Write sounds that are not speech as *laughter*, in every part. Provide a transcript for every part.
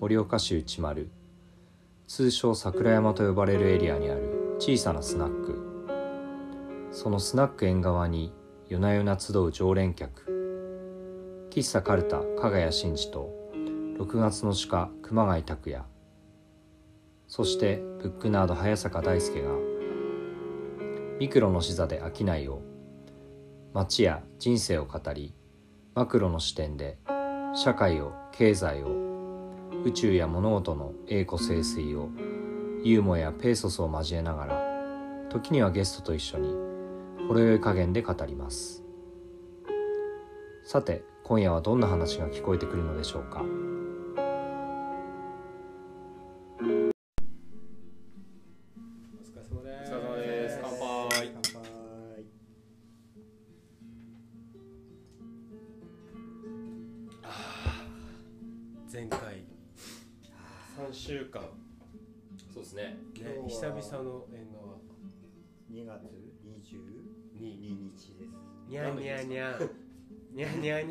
盛岡市内丸通称桜山と呼ばれるエリアにある小さなスナック。そのスナック縁側に夜な夜な集う常連客喫茶カルタ加賀谷真嗣と6月の鹿熊谷拓也。そしてブックナード早坂大輔がミクロの視座で商いを街や人生を語りマクロの視点で社会を経済を宇宙や物事の栄枯盛衰をユーモアやペーソスを交えながら時にはゲストと一緒にほろ酔い加減で語ります。さて今夜はどんな話が聞こえてくるのでしょうか。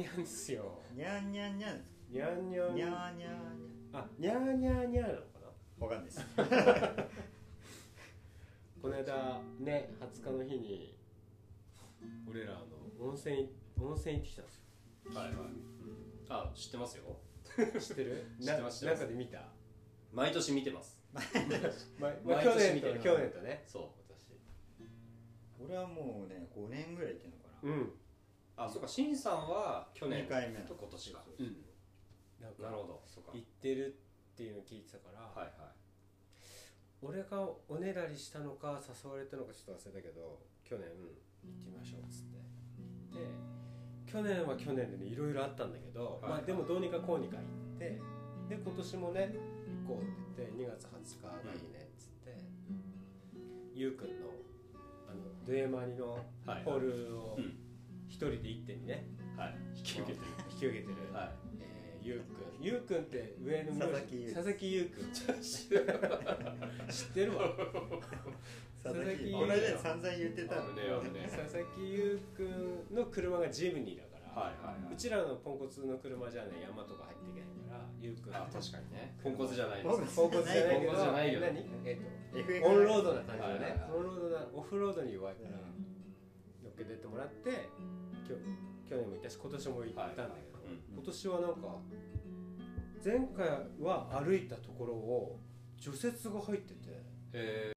にゃんにゃんにゃんですよ。にゃんにゃんにゃんにゃんにゃんにゃんにゃんあにゃんにゃんにゃんなのかな？わかんないです。*laughs* この間ね20日の日に俺らあの温泉温泉行ってきたんですよ。はいはい。あ知ってますよ。*laughs* 知ってる？知ってます知ってます。な中で見た、毎年見てます。まま毎 *laughs* 去年見てる。年と去年とね。そう私。俺はもうね5年ぐらい行ってんのかな。うんあそうかしんさんは去年。二回目と今年がうん。なんかなるほど。そうか。行ってるっていうのを聞いてたから、はいはい。俺がおねだりしたのか誘われたのかちょっと忘れたけど去年行ってみましょうっつってで去年は去年でねいろいろあったんだけど、はいまあでもどうにかこうにか行ってで今年もね行こうって言って2月20日がいいねっつって、ゆうくんのあのドゥエマニのはい。ホールをうん一人で1点にねはい。引き受けてる。引き受けてる、はい。えーゆうくん。ゆうくんって上の佐々木優佐々木ゆうくん。*laughs* 知ってるわ。佐々木佐々木この間散々言ってた。の危ねねえ。佐々木優くんの車がジムニーだから、はいはいはい。うちらのポンコツの車じゃね山とか入っていけないから優くん。あ確かにね。ポンコツじゃないでポンコツすポンコツじゃないけどポンコツじゃないよ何？えっ、FF とオンロードな感じだね、はいはいはい。オンロードなオフロードに弱いから、うん乗っけてってもらってきょ去年も行ったし今年も行ったんだけど、うん今年はなんか前回は歩いたところを除雪が入ってて。え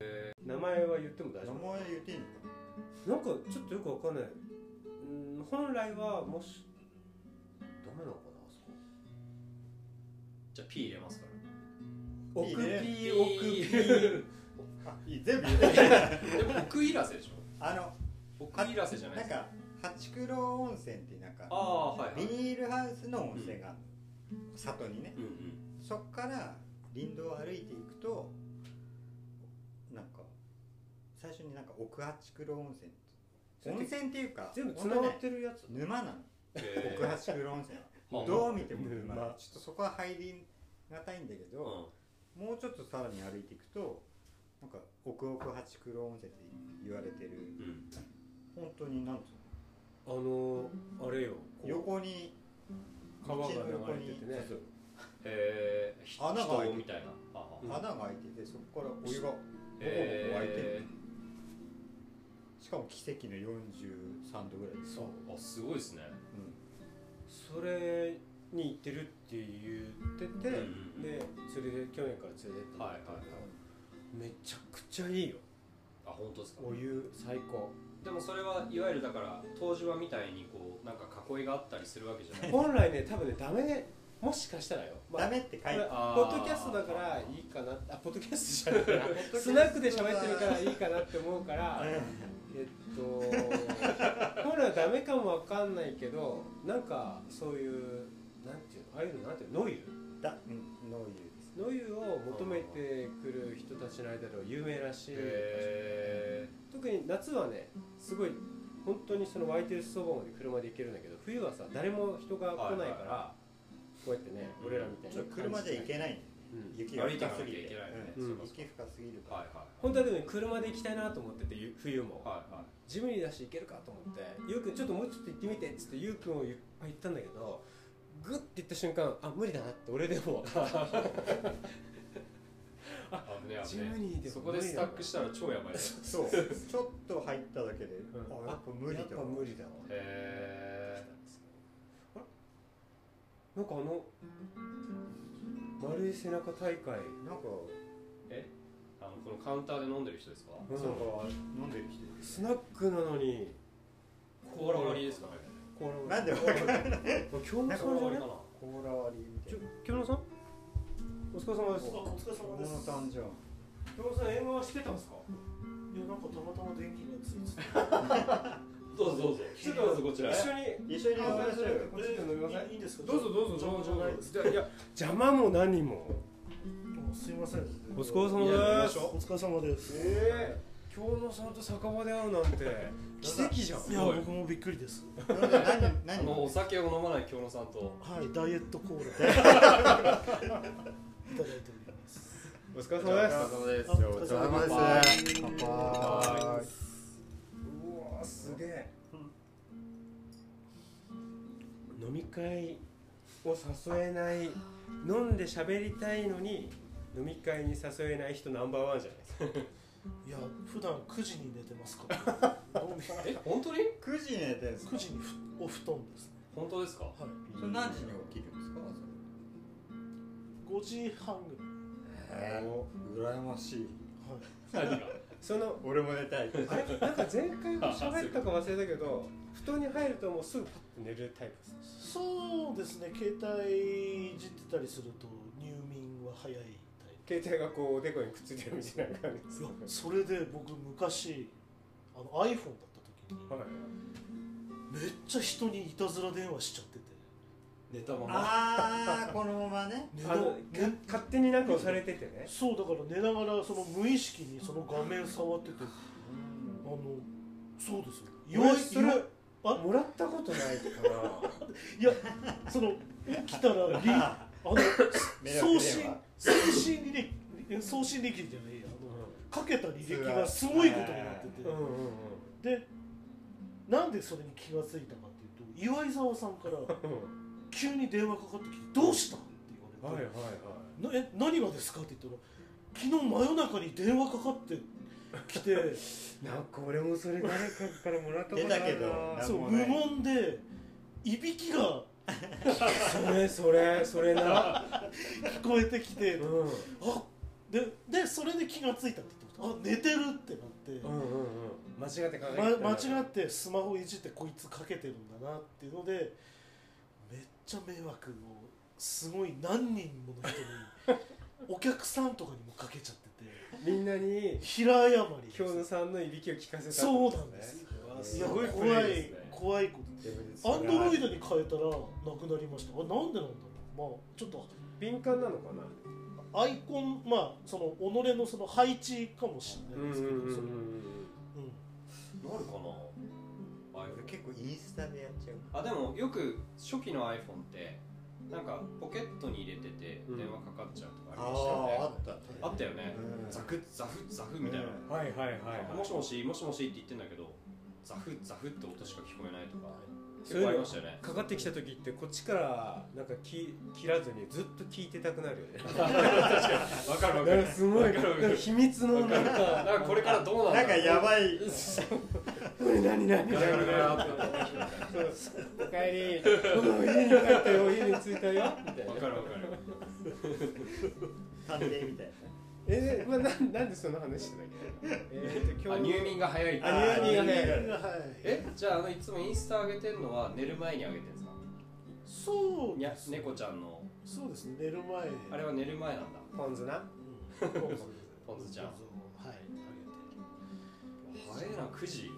名前は言っても大名丈夫？前言っていいのか？なんかちょっとよくわかんない。うん本来はもしダメなのかなあそこ。じゃあ P 入れますから。奥 P 奥 P あいい全部言って *laughs* 奥いらせでしょ。あの奥じゃないですか。なんか八九温泉ってなんかはいはい。ビニールハウスの温泉があるの。里にね。うんうん。そっから林道を歩いていくとなんか最初になんか奥八九温泉。温泉っていうか全部つながってるやつ。沼なの。へ奥八九温泉は。*laughs* はどう見ても沼。沼。ちょっとそこは入りがたいんだけーど、もうちょっとさらに歩いていくとなんか奥奥八九温泉って言われてるうんうん本当になんつうあのあれよ横に川が流れててね。えー、ひ穴が開いて人みたいな。穴が開いててそこからお湯がえ湧いてる。しかも奇跡の43度ぐらいです。そう。ー、あすごいですね。それに行ってるって言ってて、うんでそれで去年から連れてってもらった。んだけどめちゃくちゃいいよ。あ本当ですか？お湯最高でもそれはいわゆるだから湯治場みたいにこうなんか囲いがあったりするわけじゃない。本来ね多分ねダメもしかしたらよ、まあダメって書いてポッドキャストだからいいかな。あポッドキャストじゃない。なスナックで喋ってるからいいかなって思うから *laughs* えっと本来はダメかもわかんないけどなんかそういうなんていうのああいうのなんていうのノイル？だうんノーユーですノイルを求めてくる人たちの間では有名らしい、へ特に夏はねすごい本当にその湧いてるそばまで車で行けるんだけど冬はさ誰も人が来ないから、はいはい。こうやってね俺らみたいに。ちょっと車じゃ行けないんだよね。ううん。雪が深すぎて。雪深すぎるから、はいはい。本当はでもね車で行きたいなと思っててゆ冬も。はいはい。ジムニーだし行けるかと思ってゆうくんちょっともうちょっと行ってみてっつってゆうくんをいっぱい言ったんだけどグッて言った瞬間あ無理だなって俺でも *laughs* ジムニーでそこでスタックしたら超やばいね。そう。ちょっと入っただけで、うん。あやっぱ無理だやっぱ無理だわ。へなんかあの丸い背中大会。なんか、え？あのこのカウンターで飲んでる人ですか？うん。そうか飲んでる人。スナックなのに。コーラ割りですかね。このなんでわかんない。京野さんじゃねコーラ割りかなコーラ割りみたいな京野さんお疲れ様です。あお疲れ様小野ですさんじゃん。京野さん映画はしてたんですか？いやなんかたまたま電気がついて。て *laughs* どうぞどうぞ。ちょっと一緒に一緒に飲みましょうよ。こっちで飲みません？いいんですか？どうぞどうぞ邪魔じゃないや邪魔も何も。もうすいません。お疲れ様です。お疲れ様です。ええ京野さんと酒場で会うなんて。奇跡じゃん。いや僕もびっくりです。何何？お酒を飲まない京野さんと。はいダイエットコーラ *laughs* いただいておりますお疲れお疲れ様ですお疲れ様です乾杯うわすげえ飲み会を誘えない飲んで喋りたいのに飲み会に誘えない人ナンバーワンじゃないです。かいや普段9時に寝てますからえ本当に？9時に寝てるんですか？9時にふお布団ですね本当ですか？はい。それ何時に起きるんですか5時半ぐえー、羨ましい。らいはい。何 *laughs* がその俺も寝たい。あれ？なんか前回も喋ったか忘れたけど布団に入るともうすぐパッと寝るタイプですそうですね。携帯いじってたりすると入眠は早いタイ携帯がこうおでこにくっついてるみたいな感じいやそれで僕昔あの iPhone だった時にはい。めっちゃ人にいたずら電話しちゃってて寝たままああこのままね。*laughs* 勝手になんか押されててね。そうだから寝ながらその無意識にその画面触ってて。あのそうですよ。俺それあ？もらったことないから。*laughs* いやその起きたら *laughs* リあの送信話。送信履歴え送信履歴じゃないやあのかけた履歴がすごいことになってて。うんうんうん。でなんでそれに気がついたかっていうと岩井沢さんから急に電話かかってきて「どうした?」って言われて。はいはいはい。なえ何がですか？って言ったら昨日真夜中に電話かかってきて。*laughs* なんか俺もそれ誰かからもらったことあるな。そう無言でいびきが。それそれそれな。聞こえてきて、うん。あででそれで気がついたって言ってあ寝てるってなって、うんうんうん。間違って考ま、間違ってスマホいじってこいつかけてるんだなっていうのでちゃ迷惑をすごい何人もの人にお客さんとかにもかけちゃっててみんなに平謝り京野さんのいびきを聞かせたそうなんです。すごいプ怖い怖いことアンドロイドに変えたらなくなりました。あなんでなんだろう。まあちょっと。敏感なのかな？アイコンまあその己のその配置かもしれないですけど、そのうん。なるかな？結構インスタでやっちゃう。あでもよく初期の iPhone ってなんかポケットに入れててうん。電話かかっちゃうとかありましたよね、あったあったよね、うん。ザクッザフッザフみたいな、うん。はいはいはいもしもしもしもしって言ってんだけどザフッザフって音しか聞こえないとかそういうのかかってきた時ってこっちからなんかき切らずにずっと聞いてたくなるよね。*laughs* わかるわかなんるかすごいわかる。わかるなんか秘密のなんなんかかこれからどうななんかやばい。これ何何おかえり。*laughs* うん家に帰ったよ。家に着いたよ。みたいな。わかるわかる。探偵みたいなえまあ、なんなんでその話してたっけ？えーとあ入眠が早い。あ入眠が早い。はい。えじゃああのいつもインスタ上げてんのは寝る前に上げてんですか？そうにゃですね。猫ちゃんの。そうですね寝る前。あれは寝る前なんだ。ポン酢な？うん。ポン酢ポン酢ちゃん。はいあ早いな9時。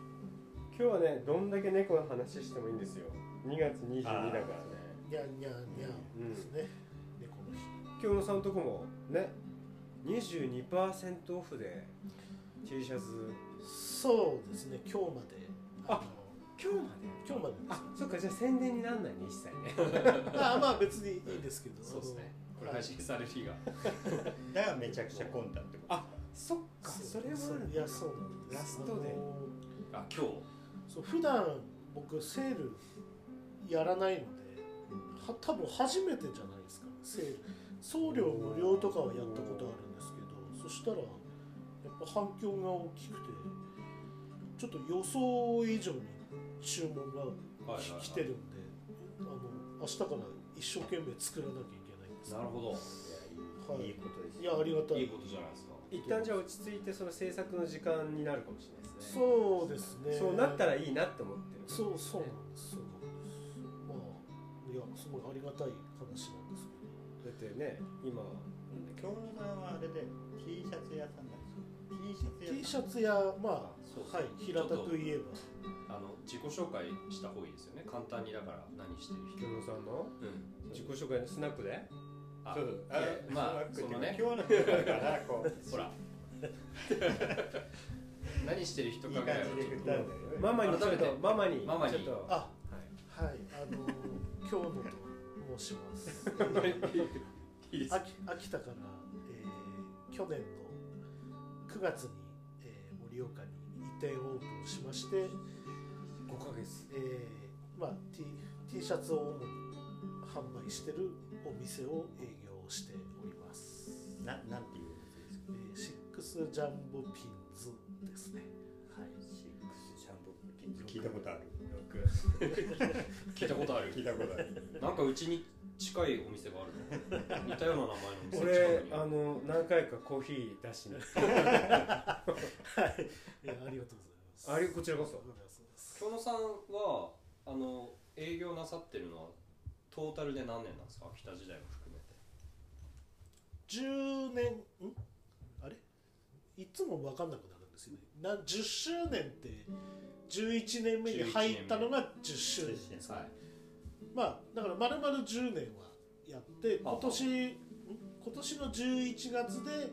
今日はねどんだけ猫の話してもいいんですよ。2月22だからね。げてにゃんにゃん。にゃんですね、猫の日京野さんとこもね22%オフで T シャツ。そうですね今日まで。あの今日まで？今日までです。あそっかじゃあ宣伝になんないね一切ね。*laughs* あまあ別にいいですけど。そうですね。あこれ配信される日が。*laughs* だからめちゃくちゃ混んだってことあそっかそれはいやそうなんです。ラストで。あ今日。そう普段僕セールやらないのでは多分初めてじゃないですかセール。送料無料とかはやったことあるそしたらやっぱ反響が大きくてちょっと予想以上に注文がはいはいはい。来てるんであの明日から一生懸命作らなきゃいけないんです。なるほど。はい。いいことですいやありがたい。いいことじゃないですか。一旦じゃあ落ち着いてその制作の時間になるかもしれないですね。そうですね。そうなったらいいなって思ってる。そうそうなんですそうなんですまあいやすごいありがたい話なんですけど。だってね今。京野さんはあれで T シャツ屋さんなんですよ T シャツ屋 T シャツやまあそうはい平たく言えば。あの自己紹介した方がいいですよね。簡単にだから何してる人。京野さんの？うん。自己紹介のスナックで？あそう。いやまあそのね。今日のだからこう。ほら。*laughs* 何してる人いいかぐらいは感じで振ったんだよねママにちょっ改めてとママにママに。ちょっと。あはい。はいあの今日のと申します。*laughs* いいです。秋秋田から、えー去年の9月に、えー盛岡に移転オープンしまして、5ヶ月。えーまあ、T, T シャツを主に販売してるお店を営業しております、ななんていうお店ですか？えーシックスジャンボピンズですね。はい。シックスシャンプー聞いたことある。*laughs* 聞いたことある。聞いたことある。なんかうちに近いお店があるの？*laughs* 似たような名前のお店俺あの何回かコーヒー出しにはい。いやありがとうございます。あれこちらこそ。ありがとうございます。京野さんはあの営業なさってるのはトータルで何年なんですか？秋田時代も含めて。10年ん？あれ？いつも分かんなくなるんですよね。な10周年って11年目に入ったのが10周年ですはいまあだから丸々10年はやって今年ん今年の11月で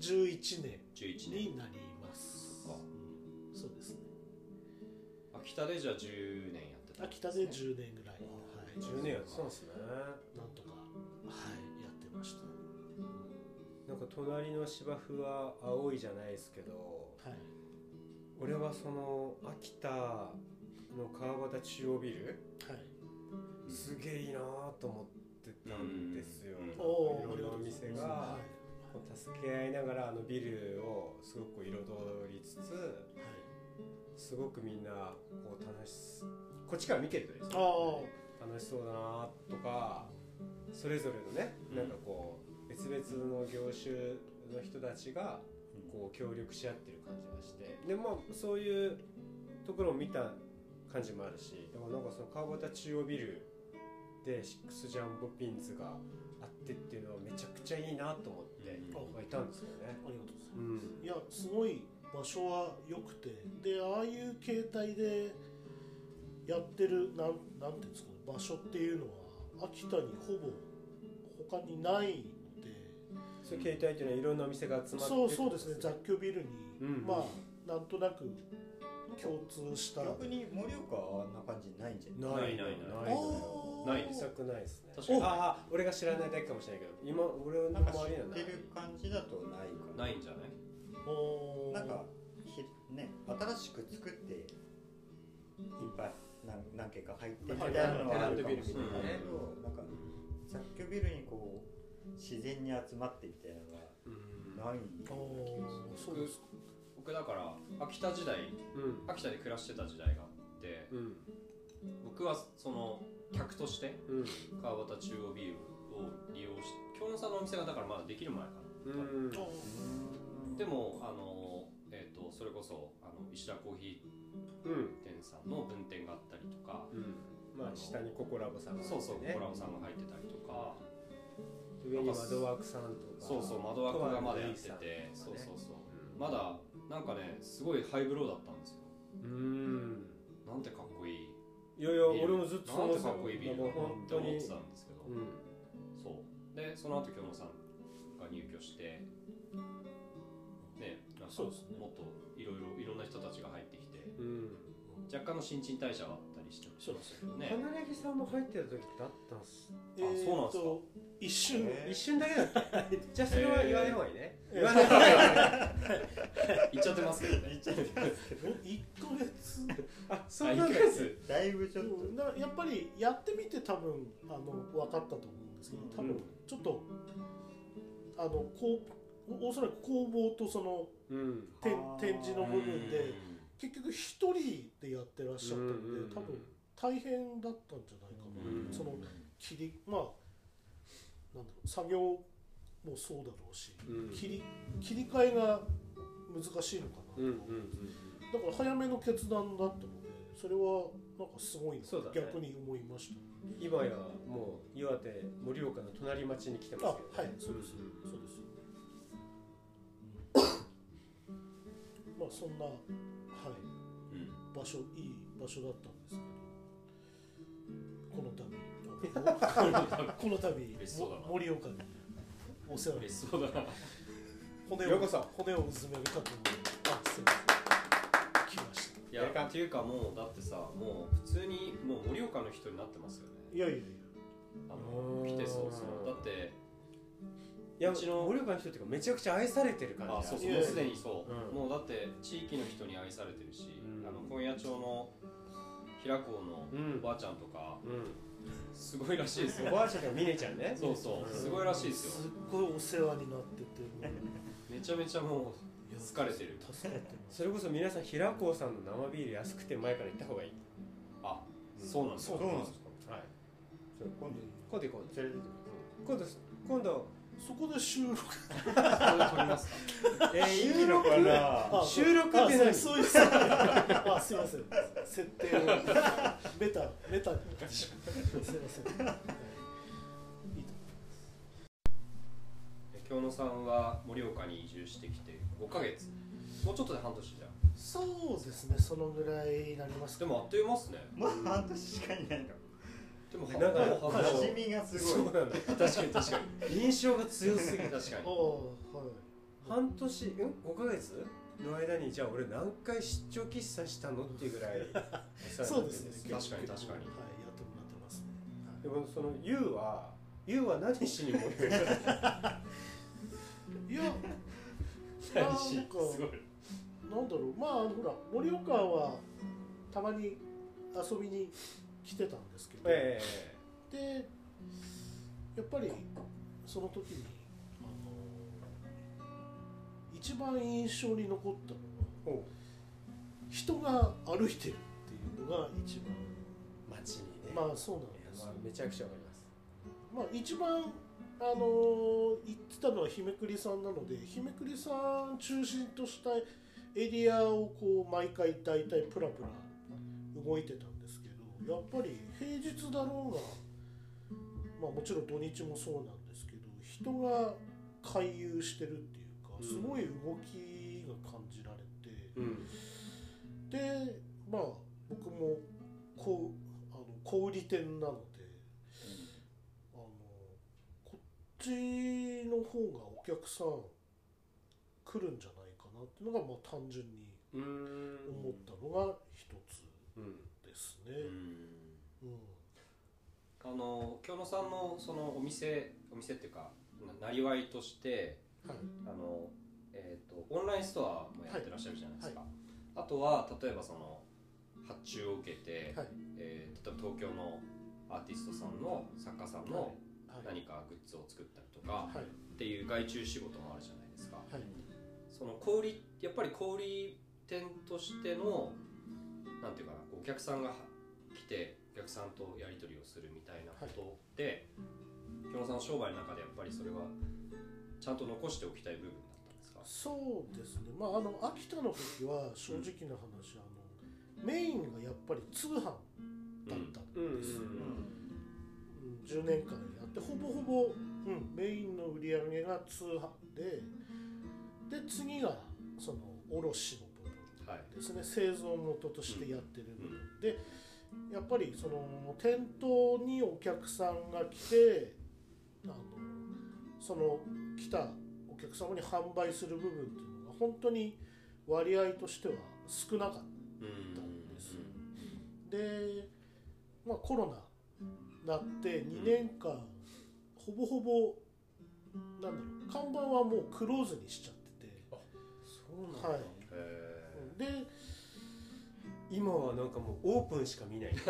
11年11年。になります。あ。そうですね。秋田でじゃあ10年やってたん秋田で10年ぐらい、はい、10年やってたんですね。なんとかはいやってました。なんか隣の芝生は青いじゃないですけどはい。俺はその秋田の川端中央ビルはいすげえいいなと思ってたんですよ、うん。おいろんなお店が助け合いながらあのビルをすごく彩りつつはい。すごくみんなこう楽しこっちから見てるとですねあ楽しそうだなとかそれぞれのね、うん。なんかこう別々の業種の人たちがこう協力し合ってる感じがしてでまあそういうところを見た感じもあるしでもなんかその川端中央ビルでシックスジャンボピンズがあってっていうのはめちゃくちゃいいなと思っていたんですよね。あありがとうございます。うん。いやすごい場所は良くて。でああいう形態でやってるなんなんていうんですかね。場所っていうのは秋田にほぼ他にないので。そういう形態っていうのはいろんなお店が集まってそうそうですね。雑居ビルに、うん。まあなんとなく共通した。逆に盛岡はあんな感じないんじゃない？ないないない。ない。ない。です臭くないですね。確かに。ああ俺が知らないだけかもしれないけど。今俺のなんか知周りにはない。ってる感じだとないかな。ないんじゃない？おー。なんかひね新しく作っていっぱい。何何軒か入ってみたいなのはあるかもしれない。けどなんか雑居ビルにこう自然に集まってみたいなのはうん。ないあー。そうですか僕だから秋田時代うん。秋田で暮らしてた時代があってうん。僕はその客としてうん。川端中央ビールを利用し京野さんのお店がだからまだできる前かな、うん。あでもあの、えー、とそれこそあの石田コーヒうん。ー店さんの分店があったりとか、うん。まあ下にココラボさんがそうそうコラボさんが入ってたりとか、上に窓枠さんとか。そうそう窓枠がまだやってて、そうそうそう。うんまだなんかねすごいハイブローだったんですよ。うん。なんてかっこいい。いやいや俺もずっとなんてかっこいいビールだ本当に。って思ってたんですけど、うん。そう。でその後京野さんが入居してねなんかもっといろいろいろんな人たちが入ってきてうん。若干の新陳代謝はあったりりしちゃしましたけどね。花柳さんも入ってる時ってあったんすえーそうなんですか？と一瞬、えー。一瞬だけだった。*laughs* じゃあそれは言わない方がいいね。えー言わない方がいい。言っちゃってますけどね。言っちゃって一ヶ月？あそあうなんだ一ヶ月。だいぶちょっと。やっぱりやってみて多分あの分かったと思うんですけど多分うんちょっと、あのこうおおそらく工房とそのうん。展示の部分で結局一人でやってらっしゃったので、多分大変だったんじゃないかな、うんその切りまあなんだろう作業もそうだろうし、うん。切り切り替えが難しいのかなと。だから早めの決断だったのでそれはなんかすごいね。逆に思いました。今やもう岩手盛岡の隣町に来てあますけどはい。そうです。そうですそんなはいうん。場所いい場所だったんですけどこの度 *laughs* この度嬉しそうだな。も盛岡にお世話に。嬉しそうだな。骨をようこそ。骨をうずめるかと思ってあすいません来ました。いや。っていうかもうだってさもう普通にもう盛岡の人になってますよね。いやいやいあの来てそうそうだっていやうちの盛岡の人っていうかめちゃくちゃ愛されてる感じあそうそいうもうすでにそう、うん。もうだって地域の人に愛されてるし、うん。あの本屋町の平子のうんおばあちゃんとかうすごいらしいですんおよばあちゃんがミネちゃんね。そうそう、うん。すごいらしいですすよっごいお世話になってて。めちゃめちゃもう疲れてる。助かってます。それこそ皆さん平子さんの生ビール安くて前から行った方がいい。あそうなんですそうなんですか。はい。今度今度行こう。連れてって今度今度そこで収録。ここで撮りますかえーいいのかな？あ収録って何？あそういうあすいません。設定を。ベタベタ。にすいません。いい。とえ京野さんは盛岡に移住してきて5ヶ月。もうちょっとで半年じゃん。そうですね。そのぐらいになりますかでもあっという間っすね。もう半年しかいないのでもなんか馴染みがすごい。そうなんだ確かに確かに。印象が強すぎる確かにはい。半年うん5ヶ月の間にじゃあ俺何回出張喫茶したのっていうぐらいそうですね。確かに確かに。はい。やってもらってますねでもその YOU は YOU は何しに盛岡にいや何しなんか *laughs* すごい。なんだろう。まあほら盛岡はたまに遊びに来てたんですけど、えでやっぱりその時にあの一番印象に残ったのえは人が歩いてるっていうのが一番街にね。まあそうなんいですやまあめちゃくちゃわかります。まあ一番あのー行ってたのは日めくりさんなので日めくりさん中心としたエリアをこう毎回大体プラプラ動いてたんですけどやっぱり平日だろうがまあもちろん土日もそうなんですけど人が回遊してるっていうかうん。すごい動きが感じられて、うん。でまあ僕もこうあの小売店なので、あのこっちの方がお客さん来るんじゃないかなっていうのがまあ単純に思ったのが一つ。うんね。んうん。あの京野さんのそのお店お店っていうかななりわいとしてはい。あの、えー、とオンラインストアもやってらっしゃるじゃないですか、あとは例えばその発注を受けて、はい。えー例えば東京のアーティストさんの作家さんのはい。何かグッズを作ったりとかはい。っていう外注仕事もあるじゃないですか、はい。その小売やっぱり小売店としてのなんていうかなお客さんが来てお客さんとやり取りをするみたいなことで、京野さんの商売の中でやっぱりそれはちゃんと残しておきたい部分だったんですか？そうですね。まああの秋田の時は正直な話、あのメインがやっぱり通販だったんですよ。うん。10年間やってほぼほぼ、うん、メインの売り上げが通販でで次がその卸の部分はいですね。製造元としてやってる部分。でやっぱりその店頭にお客さんが来てあのその来たお客様に販売する部分っていうのが本当に割合としては少なかったうんんですでまあ、コロナなって2年間、ほぼほぼなんだろう看板はもうクローズにしちゃってて。そうなんだ、はい。へで今はなんかもうオープンしか見ない。*laughs*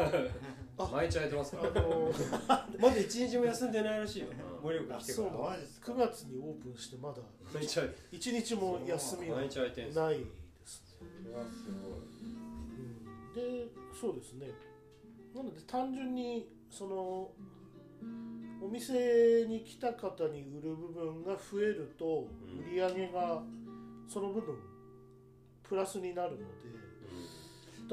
あ毎日空いてますから。あの *laughs* まだ一日も休んでないらしいよ。うん盛岡来てかそうらマジですか。9月にオープンしてまだ毎日空いて1日も休みは毎日空いてんすよないですね、うわすごい。うん、でそうですね。なので単純にそのお店に来た方に売る部分が増えるとうん。売り上げがその部分プラスになるので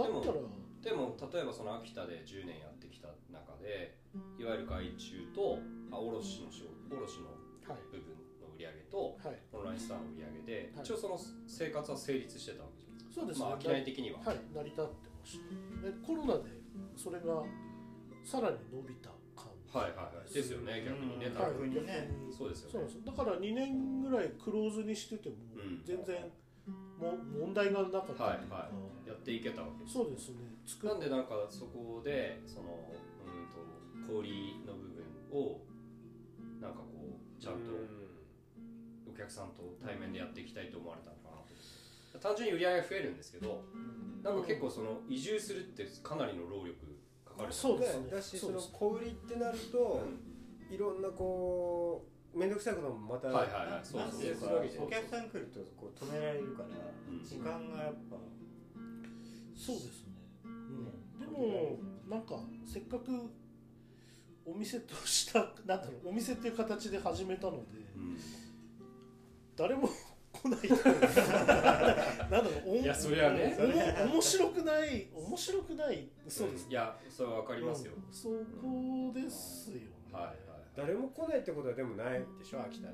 だったら。でも例えばその秋田で10年やってきた中でいわゆる外注とあ卸の仕事卸のはい。部分の売り上げとはい。オンラインストアの売り上げで、はい。一応その生活は成立してたわけじゃん。そうですね、まあ商い的には、はい。成り立ってました。でコロナでそれがさらに伸びた感じ。はいはいはい。ですよね。逆にね。うん逆にね。そうですよね。そうなんですよ。だから2年ぐらいクローズにしててもうん。全然も問題がなかった。といはい。はやっていけたわけですそうですね。なんでなんかそこでそのうんと氷の部分をなんかこうちゃんとお客さんと対面でやっていきたいと思われたのかなと。単純に売り上げが増えるんですけどなんか結構その移住するってかなりの労力かかるそうですね。だしその小売りってなるといろんなこう面倒くさいこともまたはいはいはいそうなんていうかそうそうお客さん来るとこう止められるからうん。時間がやっぱ。そうですね、うん、でもなんかせっかくお店としたなんだろうお店っていう形で始めたのでうん。誰も来ないというか *laughs* なんだろうおいやそれはね。おも面白くない面白くない。そうですいやそれはわかりますよ、うん。そこですよね、はいはい誰も来ないってことはでもないでしょ秋田で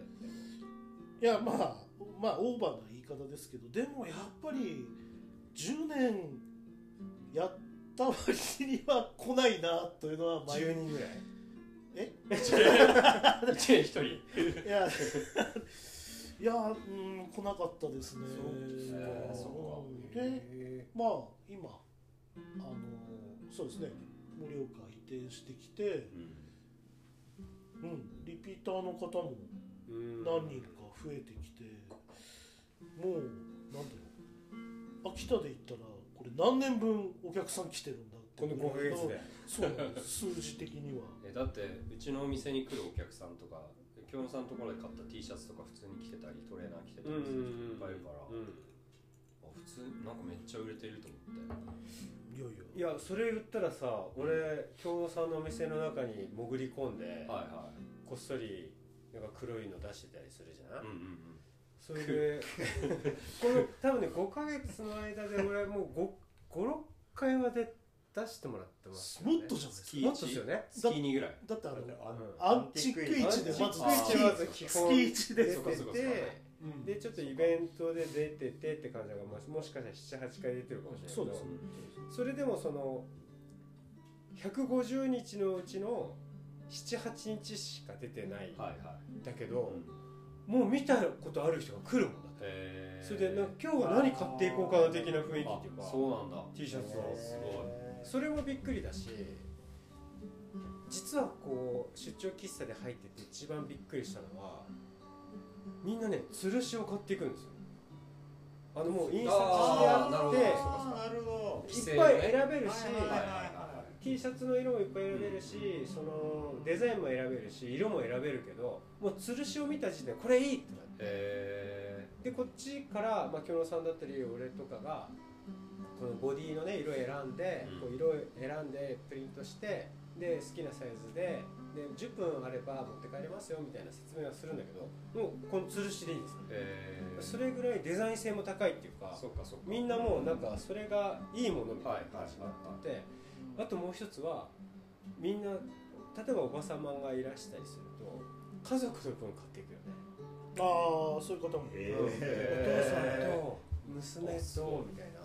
いやまあまあオーバーな言い方ですけどでもやっぱり10年やった割には来ないなというのは毎10人ぐらい。え？一年一人。いやいやうん来なかったですね。そうでまあ今あのそうですね。盛岡移転してきて、うん、リピーターの方もうん。何人か増えてきてもうなんだろう。秋田で言ったらこれ何年分お客さん来てるんだって。この5ヶ月で。そう数字的には。*laughs* えだってうちのお店に来るお客さんとか京野さんのところで買った T シャツとか普通に着てたりトレーナー着てたりする人いっぱいいるから、うん。あ普通なんかめっちゃ売れてると思っていやいや。いやそれ言ったらさ俺京野さんのお店の中に潜り込んではいはこっそりなんか黒いの出してたりするじゃないいうんうん。それで *laughs* この多分ね5ヶ月の間で俺もう56回はで出してもらってます、もっとじゃないですか月もっとですよね。月2ぐらい。だってあのあアンチック市でまずアンチック市まず基月本1で出ててうんでちょっとイベントで出ててって感じがもしもしかしたら78回出てるかもしれないけど。それでもその150日のうちの78日しか出てないだけど、うんもう見たことある人が来るもんだって。それでな今日は何買っていこうかな的な雰囲気っていうか。あそうなんだ。T シャツを。すごい。それもびっくりだし実はこう出張喫茶で入ってて一番びっくりしたのはみんなね吊るしを買っていくんですよ。あのもう印刷してあっていっぱい選べるし、T シャツの色もいっぱい選べるし、そのデザインも選べるし色も選べるけどもう吊るしを見た時点でこれいいってなって。へでこっちから、まあ、京野さんだったり俺とかがこのボディのね色選んで、うん。こう色を選んでプリントしてで好きなサイズでで10分あれば持って帰れますよみたいな説明はするんだけどもうこの吊るしでいいですえへー。それぐらいデザイン性も高いっていうかそっかそっか。みんなもうなんかそれがいいものみたいな感じになはい。っててあともう一つはみんな例えばおば様がいらしたりすると家族の分買っていくよね。ああそういう方も。おー。父さんと娘とみたいな。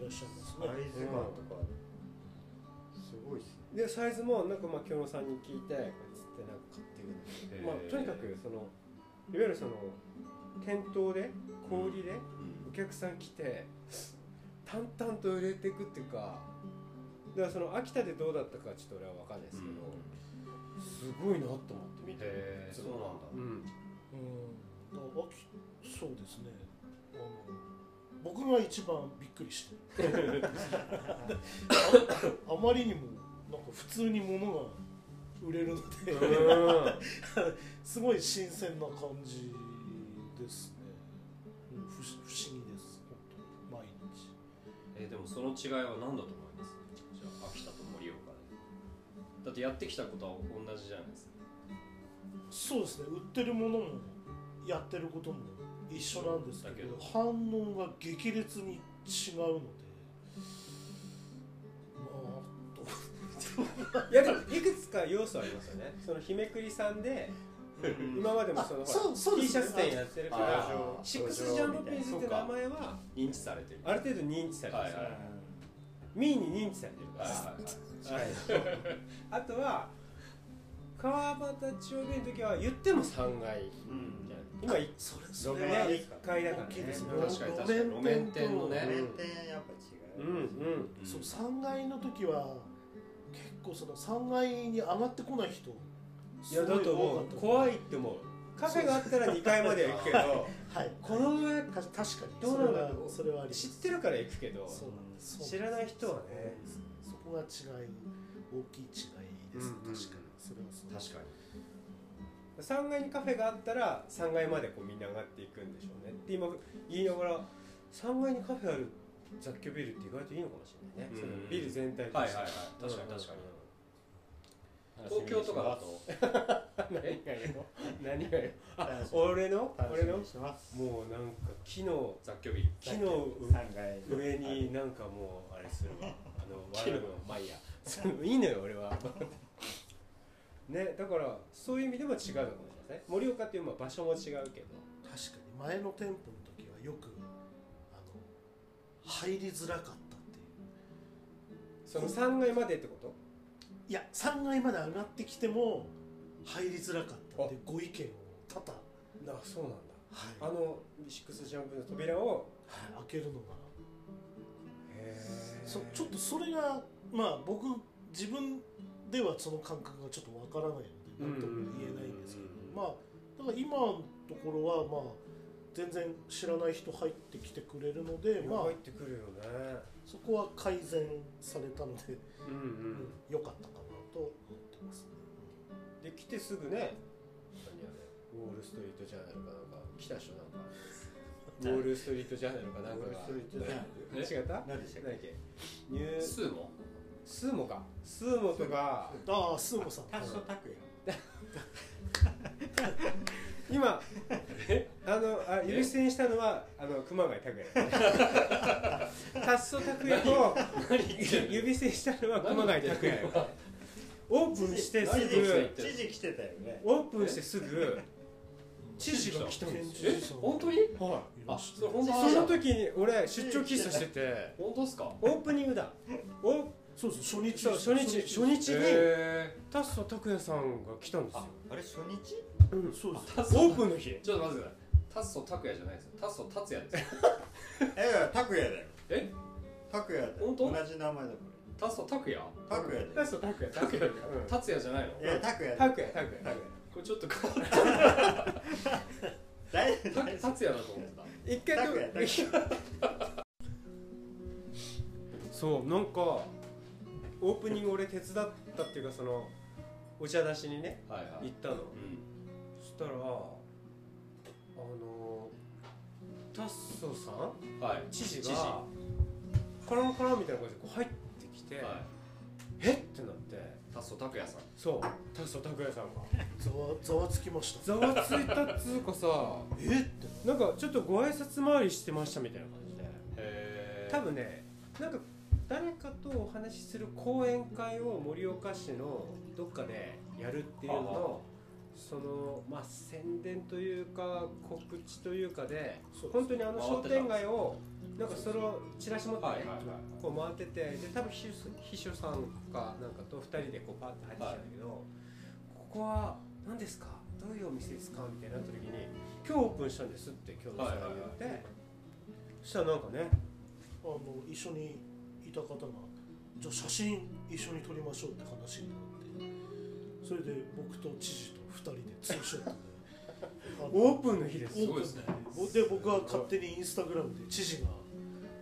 らっしゃいますサねでサイズもなんかまあ京野さんに聞いてこいつってなんか買っていくんだけど、まあ、とにかくそのいわゆるその店頭で小売りでお客さん来て淡々と売れていくっていうかだからその秋田でどうだったかちょっと俺は分かんないですけど、すごいなと思って見て。そうなんだ。うん。うん。秋そうですね。あの僕が一番びっくりして *laughs* ああまりにもなんか普通に物が売れるので、*laughs* すごい新鮮な感じですね、うん、不思不思議です本当に。毎日。えーでもその違いは何だと思います？じゃあ秋田と盛岡で。だってやってきたことは同じじゃないですか。そうですね。売ってるものもやってることも一緒なんですけどだけど。反応が激烈に違うのでいやでもいくつか要素ありますよね。その日めくりさんで今までもそのあほらそうそうで T シャツ店やってるからあシックスジャンプピンズって名前は認知されてる。ある程度認知されてる。ミーに認知されてるから。あとは川端千代弁の時は言っても3階。うん。じゃない今いそれ路それは面1階だからね。うん確かに確かに。路面店のね。路面店やっぱ違う、うんうん。そう3階の時は結構その3階に上がってこない人いやだと思う。怖いって思う。カフェがあったら2階までは行くけど *laughs* はい。この上た確かに。どうなんだろう。それは知ってるから行くけどそうなんです。知らない人はね。そこが違い大きい違いです、確かに。それはそう。確かに。3階にカフェがあったら3階までこうみんな上がっていくんでしょうね。って今言いながら3階にカフェある雑居ビルって意外といいのかもしれないね、うん。そのビル全体として。はいはいはい。確かに確かに。東京とかだと？*laughs* 何がよ。何がよ。俺の？俺の？もうなんか木の雑居ビル木の3階上になんかもうあれするわ。あの *laughs* 笑うのまあいいやそのいいのよ俺は。ねだからそういう意味でも違うのかもしれないですね盛岡っていうまあ場所も違うけど。確かに。前の店舗の時はよく入りづらかったっていう。その3階までってこと？いや3階まで上がってきても入りづらかったっていうご意見を多々、あそうなんだ。はい。あのシックスジャンプの扉を？はい、開けるのが。へそちょっとそれがまあ僕自分ではその感覚がちょっとわからないので何とも言えないんですけど、うん。まあだから今のところはまあ全然知らない人入ってきてくれるので、まあ入ってくるよね。そこは改善されたのでうんうん。良かったかなと思ってますね。で来てすぐね何あれウォールストリートジャーナルかなんか来たでしょなんか。*laughs* ウォールストリートジャーナルかなんかが。ウォールストリートジャーナル。違った？何でしたっけ？ニュースーモ？スーモか。スーモとか。ああスーモさん。タッソ拓也今あのあ指栓したのはあの熊谷拓也。タッソ拓也と指栓したのは熊谷拓也。よオープンしてす何ぐ知事来てたよね。オープンしてすぐ知事が来たんですよ。え？本当に？はい。当その時に俺出張喫茶してて。本当ですか？オープニングだ。おそうそう初日。初日。初日にへタッソ拓也さんが来たんですよ。あれ初日？うんそうです。オープンの日。ちょっと待ってください。タッソ拓也じゃないですよ。タッソ達也ですよ。えいや拓也だよえ？拓也だよ。本当？同じ名前だこタッソ拓也？れ拓也だよ。タッソ拓也拓也。うん。達也じゃないの？いや拓也だよ。拓也拓也。拓これちょっと変わっ大た。*laughs* 達也だと思ってた。也一回拓也そうなんかオープニング俺手伝ったっていうかそのお茶出しにねはいはい。行ったの。うん。そしたらあのタッソさん？はい。知事知事。がカランカランみたいな感じでこう入ってきて、はい。えっ？てなって。タッソ拓也さん。そう。タッソ拓也さんが。ざわざわつきました。ざわついたっつうかさえっ？て。なんかちょっとご挨拶回りしてましたみたいな感じで。へ多分ねなんか誰かとお話しする講演会を盛岡市のどっかでやるっていうのはあはのそのまあ宣伝というか告知というかで本当にあの商店街をなんかそのチラシ持ってね、はいはいはい。こう回っててで多分秘書秘書さんかなんかと2人でこうパーって入ってきたんだけど、ここは何ですか？どういうお店ですか？みたいになった時に今日オープンしたんですって今日のさんが言って、そしたらなんかねあの一緒にいた方がじゃあ写真一緒に撮りましょうって話になってそれで僕と知事と2人でツーショットで。オープンの日です。オープンすでで僕は勝手にインスタグラムで知事が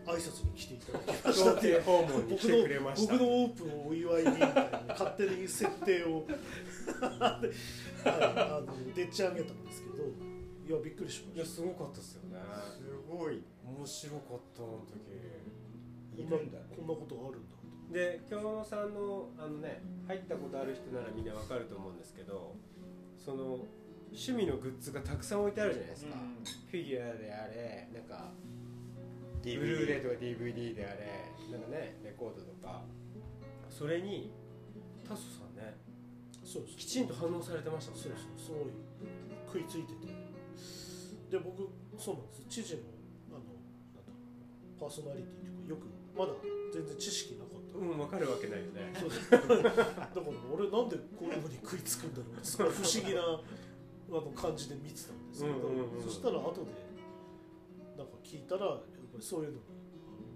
挨拶に来ていただきました調停訪問に来て僕のくれました。僕のオープンをお祝いにみたいな勝手に設定を。ではい、あのでっち上げたんですけどいやびっくりしまいやしすごかったですよね。すごい。面白かったあの時。いたこんなるんだねこんなことあるんだで京野さんのあのね入ったことある人ならみんなわかると思うんですけどその趣味のグッズがたくさん置いてあるじゃないですか、フィギュアであれなんかブルーレイとか DVD であれなんかねレコードとか。それにタソさんねそうです。きちんと反応されてましたもんね。そうそうすごい食いついてて。で僕そうなんです。知事のあのなんだパーソナリティというかよくまだ全然知識なかったうん分かるわけないよね。そう *laughs* だから俺なんでこういうふうに食いつくんだろうってすごい不思議なあの感じで見てたんですけど、うんうんうんそしたら後でなんか聞いたらやっぱりそういうのに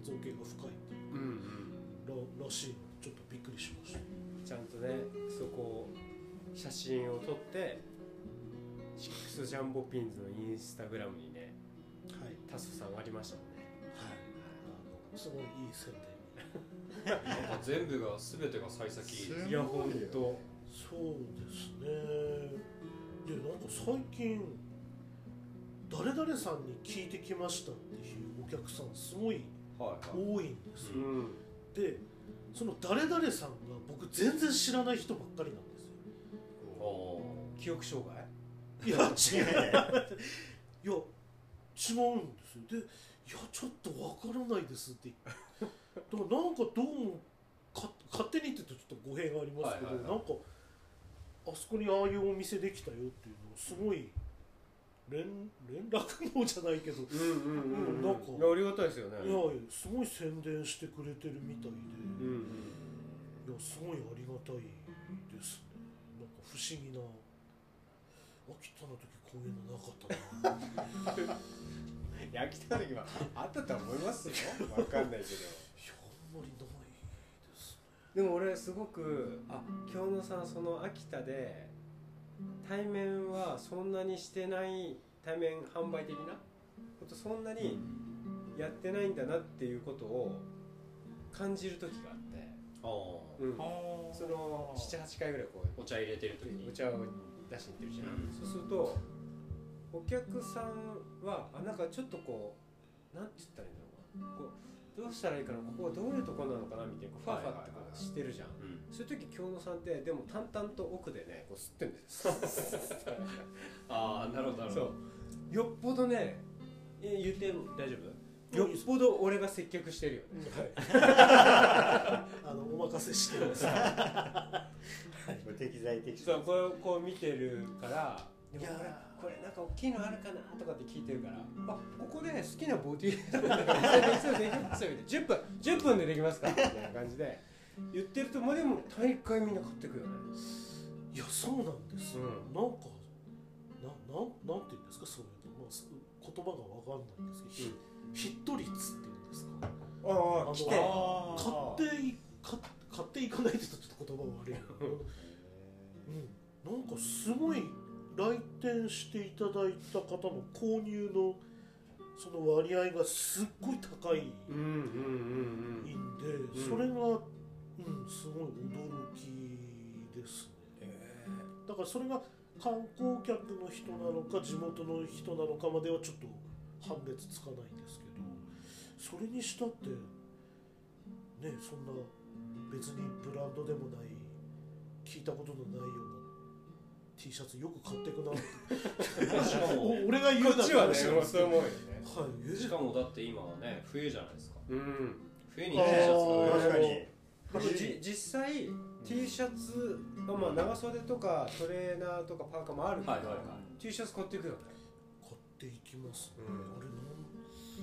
造形が深いっていううんうん。ららしいのでちょっとびっくりしました。ちゃんとねそこを写真を撮ってシックスジャンボピンズのインスタグラムにねはい。タソさんありましたもんね。はい。あのすごいいい宣伝なんか全部が全てが幸先いい。やほんとそうですね。でなんか最近誰々さんに聞いてきましたっていうお客さんすごいはい多いんですよ、うん。でその誰々さんが僕全然知らない人ばっかりなんですよ。お記憶障害？いや違う。いや違うんですよ。で「いやちょっとわからないです」ってだからなんかどうもか勝手に言っててちょっと語弊がありますけど、はいはいはい。なんかあそこにああいうお店できたよっていうのをすごい連連絡網じゃないけど、いうんうんうん。なんかいやありがたいですよね。やすごい宣伝してくれてるみたいで、うんうんいやすごいありがたいですね。なんか不思議な秋田の時こういうのなかったな。*laughs* いや来た時はあったと思いますよ。わかんないけどまりないですね。でも俺すごくあ京野さんその秋田で対面はそんなにしてない対面販売的な？ことそんなにやってないんだなっていうことを感じる時があって、あうん。その78回ぐらいこうお茶入れてる時に。お茶を出しに行ってるじゃん、うん。そうするとお客さんはあなんかちょっとこうなんて言ったらいいんだろうな。こうどうしたらいいかなここはどういうとこなのかなみたいなファーファーってこうしてるじゃん、うん。そういう時京野さんってでも淡々と奥でねこう吸ってんです。よ *laughs* ああなるほどなるほそどう。よっぽどねえ言って大丈夫？よっぽど俺が接客してるよね、*laughs* あのお任せしてます無適材適所そうこれをこう見てるからでもいやこれなんか大きいのあるかなとかって聞いてるからあここで好きなボディーとかできますよできますよみたいな10分10分でできますか？みたいな感じで言ってるとまあでも大会みんな買ってくよね。いやそうなんです。よ、うん。なんかななんなんていうんですか？そういうの、まあ、す言葉がわかんないんですけど、ヒヒット率っていうんですか？ああの来て。あ買ってい買買っていかないって言ったらちょっと言葉が悪いなうん、なんかすごい来店していただいた方の購入のその割合がすっごい高いうんで、うん。それが、うん、すごい驚きですね、だからそれが観光客の人なのか地元の人なのかまではちょっと判別つかないんですけどそれにしたってねそんな別にブランドでもない聞いたことのないような T シャツよく買ってくなって。しかもお俺が言うなこっちはう思うよねはい。えしかもだって今はね冬じゃないですか。うん。冬に T シャツ確かに。実際 T シャツがまあ長袖とかトレーナーとかパーカーもあるけど、はいはいはい。T シャツ買っていくよね。買っていきます。ね、うん。あれなん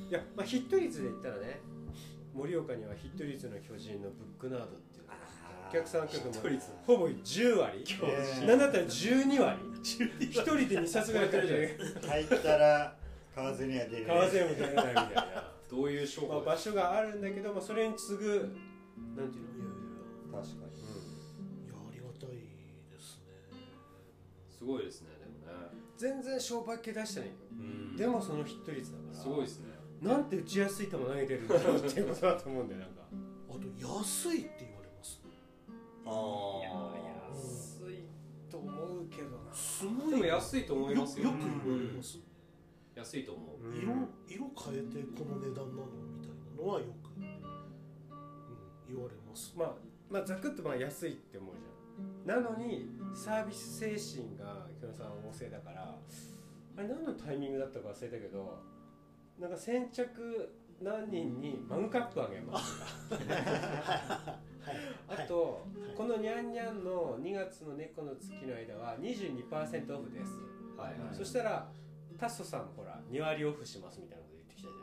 いや、まあ、ヒット率で言ったらね盛岡にはヒット率の巨人のブックナードって客さん客もほぼ10割。えーなんだったら12割。一人で2冊ぐらい買ってる入ったら買わずには出れない。革製も出れないみたいな、どういう商まあ、法場所があるんだけど、まあ、それに次ぐなんていうの？いやいや。確かに。いやありがたいですね。すごいですねでもね。全然商売系出してない。ようん。でもそのヒット率だから。すごいですね。なんて打ちやすい球投げてるんだろうっていうことだと思うんだよなんか。あと安いっていや安いと思うけどな。すごいでも安いと思いますよ。よく言われます、安いと思う。色色変えてこの値段なのみたいなのはよく、うん、言われます。まあまあざくっとまあ安いって思うじゃん。なのにサービス精神が木野さん旺盛だからあれ何のタイミングだったか忘れたけどなんか先着何人にマグカップあげますとか *laughs* あと、このニャンニャンの2月の猫の月の間は22%オフです、はいはい。そしたらタッソさんもほら2割オフしますみたいなこと言ってきたじ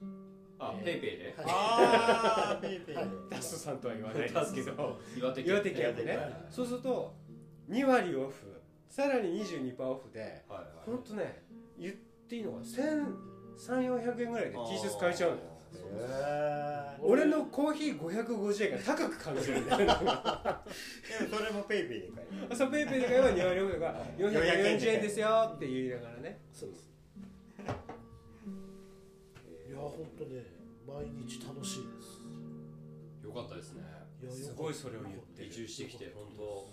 ゃん。あペイペイで？はい。ああ *laughs* PayPay。でタッソさんとは言わないですけど。岩手県岩手県でね、はいはいそうすると2割オフ。さらに22%オフではいほんとね言っていいのか1300400円ぐらいで T シャツ買えちゃうのよ。へ俺のコーヒー550円が高く感じるんだよね。ーでもそれも PayPay で買える。そう PayPay で買えば2割オフだから440円ですよって言いながらね。そうです。いや本当ね毎日楽しいです。よかったですね。すごいそれを言ってる移住してきて本当。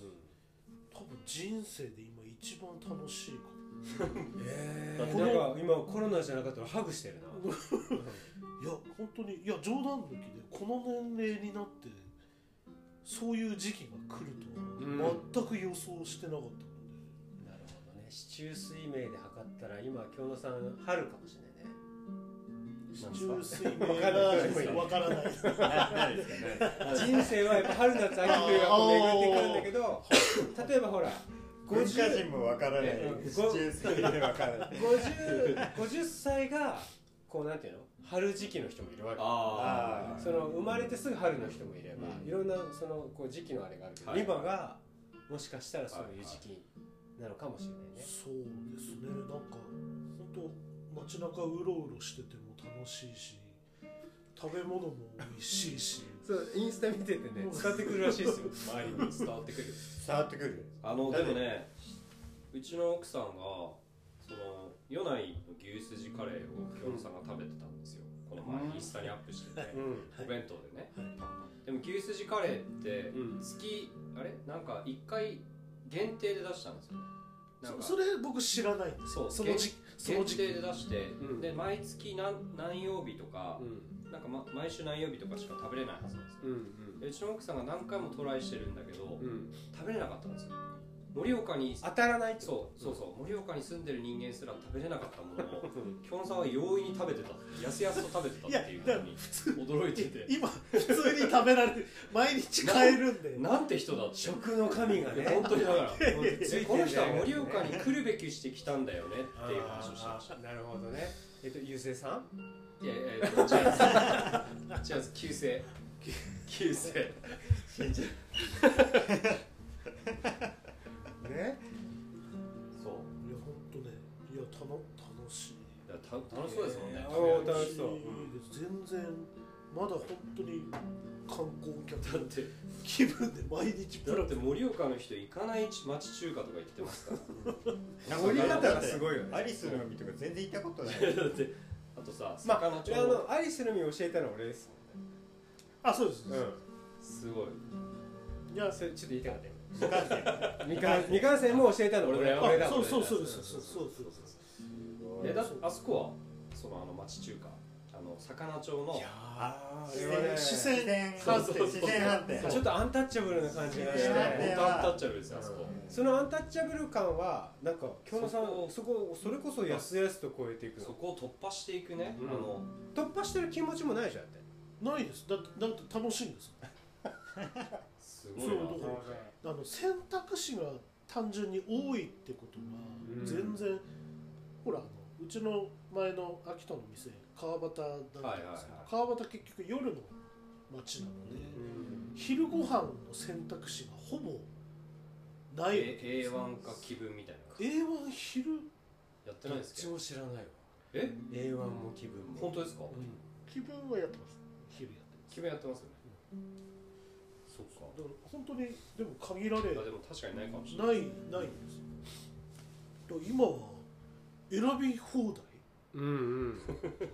多分人生で今一番楽しいかも。*laughs* えー、なんか今コロナじゃなかったらハグしてるな *laughs* いや本当にいや冗談抜きでこの年齢になってそういう時期が来るとは全く予想してなかったので、なるほどね。四柱推命で測ったら今京野さん春かもしれないね。四柱推わかんないわからない何ですかね。*laughs* 人生はやっぱ春夏秋冬がこう巡ってくるんだけど例えばほら文化人もわからない。えシチュースでわからない。50, 50歳がこうなんていうの？春時期の人もいるわけ。ああその生まれてすぐ春の人もいれば、うん。いろんなそのこう時期のあれがあるけど、はい。今がもしかしたらそういう時期なのかもしれないね、そうですね。なんか本当街中うろうろしてても楽しいし食べ物も美味しいし。*laughs* そうインスタ見ててね使ってくるらしいですよ。*laughs* 周りに伝わってくる。伝わってくる。あのでもねうちの奥さんがその米内の牛すじカレーを京野さんが食べてたんですよ。この前インスタにアップしてて。うん。お弁当でね。はでも牛すじカレーってうん。月あれ？なんか1回限定で出したんですよね。そそれ僕知らないんですそう。その時その限時期。定で出して、うん。で毎月何何曜日とか、うん。なんか、ま、毎週何曜日とかしか食べれないはずなんですよ。うちの奥さんが何回もトライしてるんだけど、うん。食べれなかったんですよ盛岡に当たらないそうそうそう。盛岡に住んでる人間すら食べれなかったものをうん。京野さんは容易に食べてた。やすやすと食べてたっていういやふうに。驚いてて。今普通に食べられる。毎日買えるんで。なんて人だって食の神がね。本当にだから。*laughs* この人は盛岡に来るべきしてきたんだよねっていう話をしてました。なるほどね。えっとゆうせいさん？いやいや違うんです違うんです旧姓。旧姓。信じるね。そう。いや本当ね。いやたの楽しい。いやた楽しそうですもんね。えー楽しそう。全然まだ本当に観光客。だって。気分で毎日。プラプラだって盛岡の人行かない町中華とか言ってますから。*laughs* 盛り方がすごいよね。アリスの海とか全然行ったことない。だってあとさまあ、あのアリスの実を教えたのは俺ですあそうです、もん。ねすごい。いやそれちょっと言いたかったよ未完成未完未完成も教えたの俺だよ。俺だあそうそうそうですそうそうそう。そうえだあそこはそのあの町中華。あの魚町の。あれはね視自線然そうそうそう。自然反転ちょっとアンタッチャブルな感じがして。本当アンタッチャブルですよあそこ。そのアンタッチャブル感はなんか京野さんそこそこそれこそやすやすと超えていくの？そこを突破していくね、うん。あの突破してる気持ちもないじゃんだって。ないです。だってだって楽しいんです *laughs* すごいな。そうだからあの選択肢が単純に多いってことうん。が全然、ほらあのうちの前の秋田の店川端なんていうんですか、はいはいはい。川端結局夜の街なので、昼ご飯の選択肢がほぼないわけえです A1 か気分みたいな。A1 昼、やってないですけども知らないわ。え？A1 も気分も。本当ですか、気分はやってます。昼やってます。気分やってますよねそっか。だから本当にでも限られあでも確かにないかもしれない。ないないんです。よだから今は選び放題？うんうん。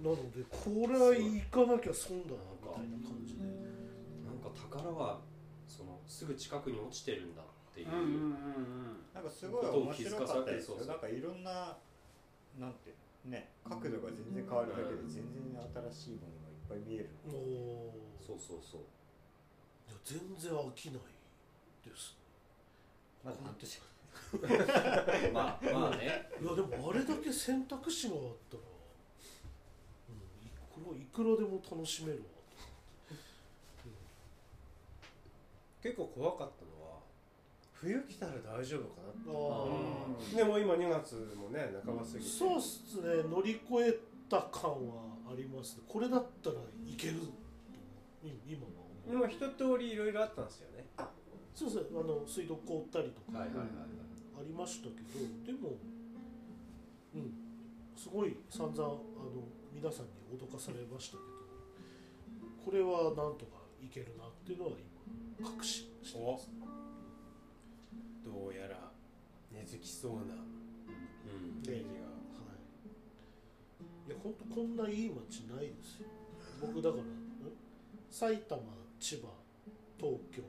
なのでこれは行かなきゃ損だなみたいな感じで。なんか宝はそのすぐ近くに落ちてるんだっていう、なんかすごい面白かったですそうそう。よなんかいろんななんてね角度が全然変わるだけで全然新しいものがいっぱい見える。おおそうそうそう。いや全然飽きないです。まだ半年まあまあね。いやでもあれだけ選択肢があったら、うん、いくらいくらでも楽しめるわ。結構怖かったのは冬来たら大丈夫かなああでも今2月もね半ば過ぎて。そうっすね乗り越えた感はありますね。これだったらいける今はも一通りいろいろあったんですよね。そうですねあの水道凍ったりとかはいはいはいありましたけどでもうんすごい散々あの皆さんに脅かされましたけどこれはなんとかいけるなっていうのは今確信してます。どうやら根付きそうなうん。イメージはい。いや本当こんないい街ないですよ。僕だからん埼玉千葉東京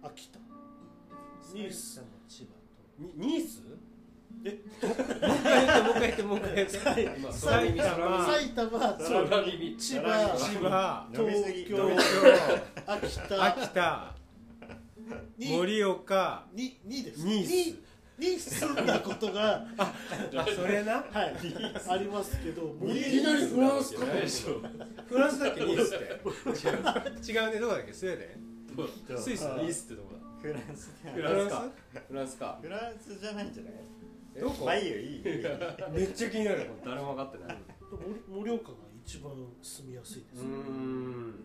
秋田。ニース。千葉と。ニニース？え？もう一回言ってもう一回言ってもう一回言って。*laughs* 今。埼玉。埼玉千葉。東京。秋田。秋田。に。盛岡。ににです。ニースにに住んだことがあそれな？はい。ありますけどいきなりフランスかないでしょフランスだっけニースって違う違うねどこだっけスウェーデンスイスニースってどこだフランスでフランスかフランスかフランスじゃないんじゃないどこまあいいよいいめっちゃ気になる誰も分かってない盛盛岡が一番住みやすいです、うんん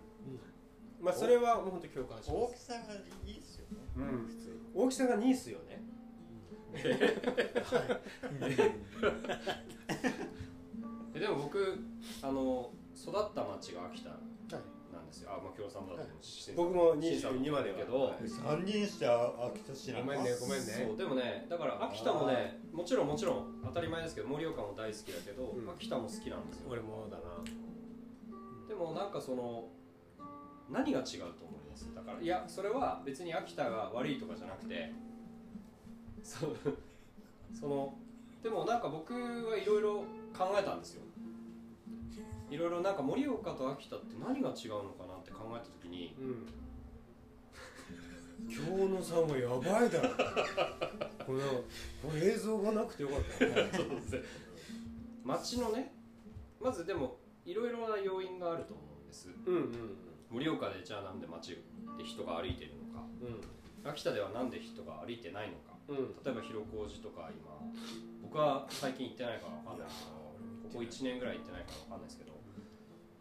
まあそれはもう本当共感します大きさがいいっすよねうん普通に大きさがニースよねえでも僕あの育った町が秋田はいなんですよ。あまあ京さんもだって知って僕も新さん22まではけど、はい三人して秋田市なんごめんねごめんね。そうでもねだから秋田もねもちろんもちろん当たり前ですけど盛岡も大好きだけど、うん。秋田も好きなんですよ。俺もだな。でもなんかその何が違うと思います？だからいやそれは別に秋田が悪いとかじゃなくてそそのでもなんか僕はいろいろ考えたんですよ。いろいろなんか盛岡と秋田って何が違うのかなって考えた時にうん。今日のさんはやばいだろ。*laughs* このこれ映像がなくてよかった。ねそうですね。街のねまずでもいろいろな要因があると思うんです。うんうん盛岡でじゃあなんで街で人が歩いてるのか。秋田ではなんで人が歩いてないのかうん。うん例えば広小路とか今僕は最近行ってないから分かんない。けどここ1年ぐらい行ってないから分かんないですけど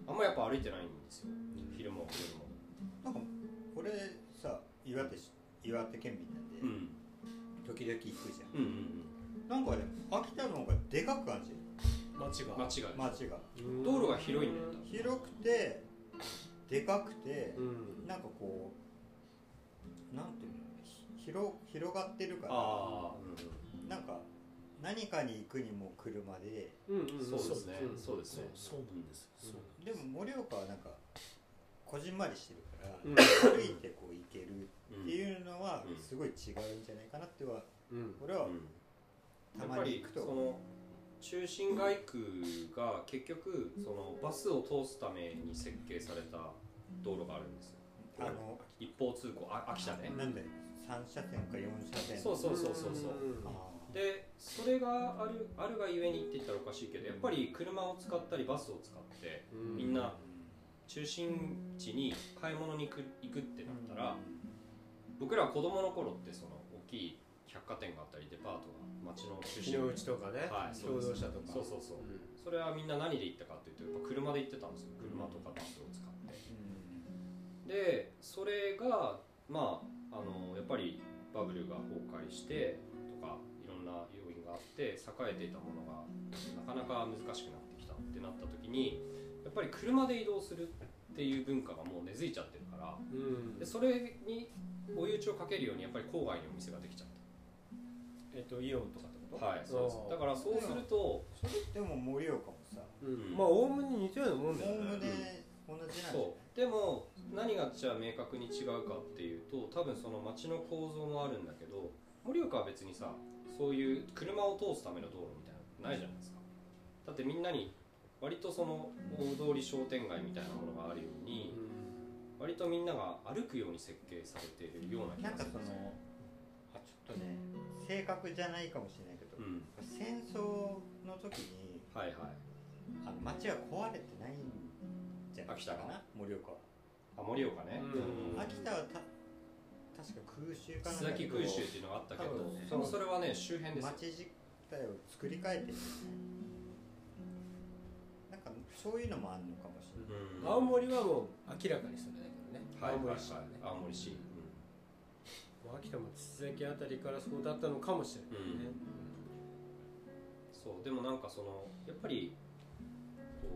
あんまやっぱ歩いてないんですよ。昼も夜も。なんか俺さ岩手し岩手県民なんで、うん。時々行くじゃん。うんうんなんかね秋田の方がでかく感じる？街が。うん街が街が。うん。道路が広いんだよ広くてでかくてうん。なんかこうなんていうの？ひ広広がってるからなんか何かに行くにも車でうんうんそうですね。うんそうですね。そうそうなんです、そうでも盛岡はなんかこじんまりしてるから、うん。歩いてこう行けるうんっていうのはうん。すごい違うんじゃないかなってはうん。俺はうん。たまに行くとその中心街区が結局そのバスを通すために設計された道路があるんですよあの一方通行あ秋田ね。なんだよ。3車線か4車線。そうそうそうそうそう。でそれがあるあるがゆえにって言ったらおかしいけどやっぱり車を使ったりバスを使ってうん。みんな中心地に買い物に行く行くってなったら僕ら子供の頃ってその大きい百貨店があったりデパートが街の中心日の内とかね。はい共同車とか。そうそうそう。うん。それはみんな何で行ったかっていうとやっぱ車で行ってたんですよ。車とかバスを使ってでそれがまああのやっぱりバブルが崩壊してとかいろんな要因があって栄えていたものがなかなか難しくなってきたってなった時にやっぱり車で移動するっっていう文化がもう根付いちゃってるからうん。でそれに追い打ちをかけるようにやっぱり郊外にお店ができちゃっえっとイオンとかってこと？たはいそうです。だからそうするとそれでも盛岡もさうん。まあおおむね似たようなもんだよおおむねね同じなんじゃない？そう。でも何がじゃあ明確に違うかっていうと多分その街の構造もあるんだけど盛岡は別にさそういう車を通すための道路みたいなのないじゃないですか。だってみんなに割とその大通り商店街みたいなものがあるように割とみんなが歩くように設計されているような気なんかがするそのあちょっとね正確じゃないかもしれないけど、うん。戦争の時にはいはい。あの街は壊れてないんじゃない秋田がか？な盛岡。は、あ盛岡ね、うん。秋田はた確か空襲かなん須崎空襲っていうのがあったけど、ね。でもそれはね周辺ですよ。街自体を作り変えてるなんかそういうのもあるのかもしれない、うん。青森はもう明らかにそれだけどね。はい青森市。はね青森市、まあ秋田も筒崎あたりからそうだったのかもしれないね。そうでもなんかそのやっぱりこ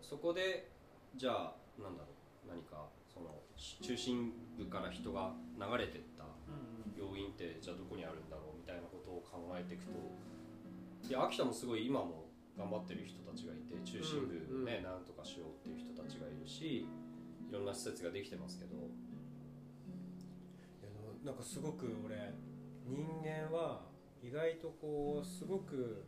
うそこでじゃあなんだろう。何かそのし中心部から人が流れてった要因ってじゃあどこにあるんだろうみたいなことを考えていくと。いや秋田もすごい今も頑張ってる人たちがいて中心部うんうん。ね、なんとかしようっていう人たちがいるしいろんな施設ができてますけど。なんかすごく俺人間は意外とこうすごく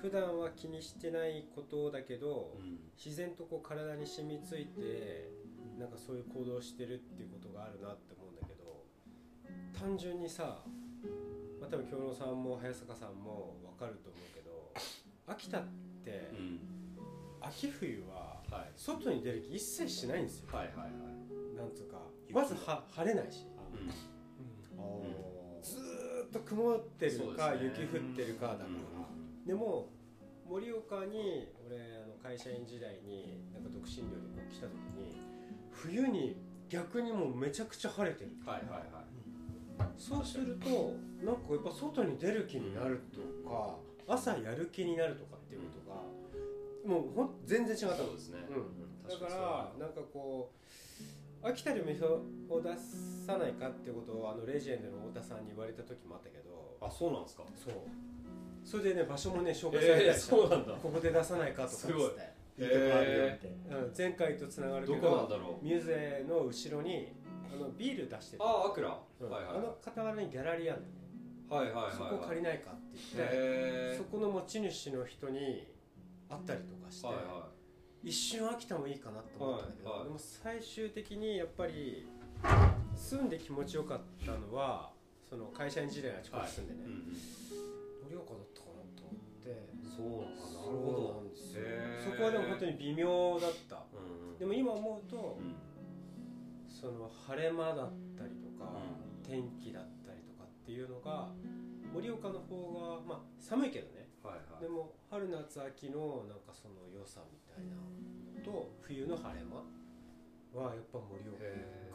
普段は気にしてないことだけど、うん。自然とこう体に染みついてなんかそういう行動をしてるっていうことがあるなって思うんだけど単純にさ、まあ、多分京野さんも早坂さんも分かると思うけど秋田ってうん。秋冬ははい。外に出る気一切しないんですよ。はいはいはい。なんつうかまずは晴れないし、うん。おずーっと曇ってるか、ね。雪降ってるかだから、うんでも盛岡に俺あの会社員時代になんか独身寮でこう来た時に冬に逆にもうめちゃくちゃ晴れてるはいはいはい。そうするとなんかやっぱ外に出る気になるとか朝やる気になるとかっていうことがもうほん全然違った。のそうですね、うん、だからなんかこう秋田で店を出さないかってことをあのレジェンドの太田さんに言われた時もあったけど。あそうなんですか。そうそれでね場所もね紹介されたえー、そうなんだ。ここで出さないかとかっつって。すごい。いいとこあるよって、うん、前回とつながるけどどこなんだろう。ミューゼの後ろにあのビール出してるああアクラ、うん。はいはい。あの傍らにギャラリーあるんだよね、はいはいはいはい。そこ借りないかって言って、へそこの持ち主の人に会ったりとかして、はいは一瞬秋田もいいかなと思ったんだけど、はいはい。でも最終的にやっぱり住んで気持ちよかったのはその会社員時代あちこち住んでね、い、うん盛岡だそうなんですよ。へー。そこはでも本当に微妙だった。うんうん。でも今思うと、うん。その晴れ間だったりとか、う天気だったりとかっていうのが盛岡の方がまあ寒いけどね。はいはい。でも春夏秋のなんかその良さみたいなのと冬の晴れ間はやっぱ盛岡がへ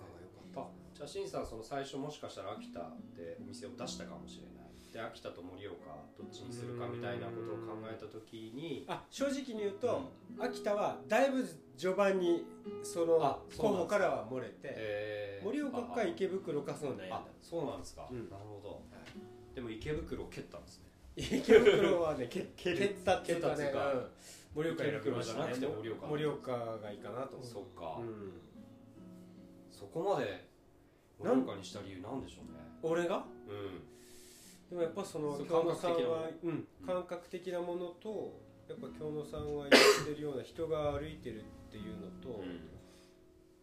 良かった。じゃあしんさんその最初もしかしたら秋田でお店を出したかもしれないで秋田と盛岡どっちにするかみたいなことを考えた時にあ正直に言うと、秋田はだいぶ序盤にその候補からは漏れてえー。盛岡か池袋かその悩んだあそうなんですか、うん。なるほど、でも池袋を蹴ったんですね。池袋はね *laughs* 蹴ったっていうかね盛岡選びましたね。池袋じゃなくて盛岡がいいかなとそっか、うん。そこまで盛岡にした理由なんでしょうね。俺が？うんでもやっぱそのそう京野さんはうん。感覚的なものとやっぱ京野さんが言ってるような人が歩いてるっていうのと、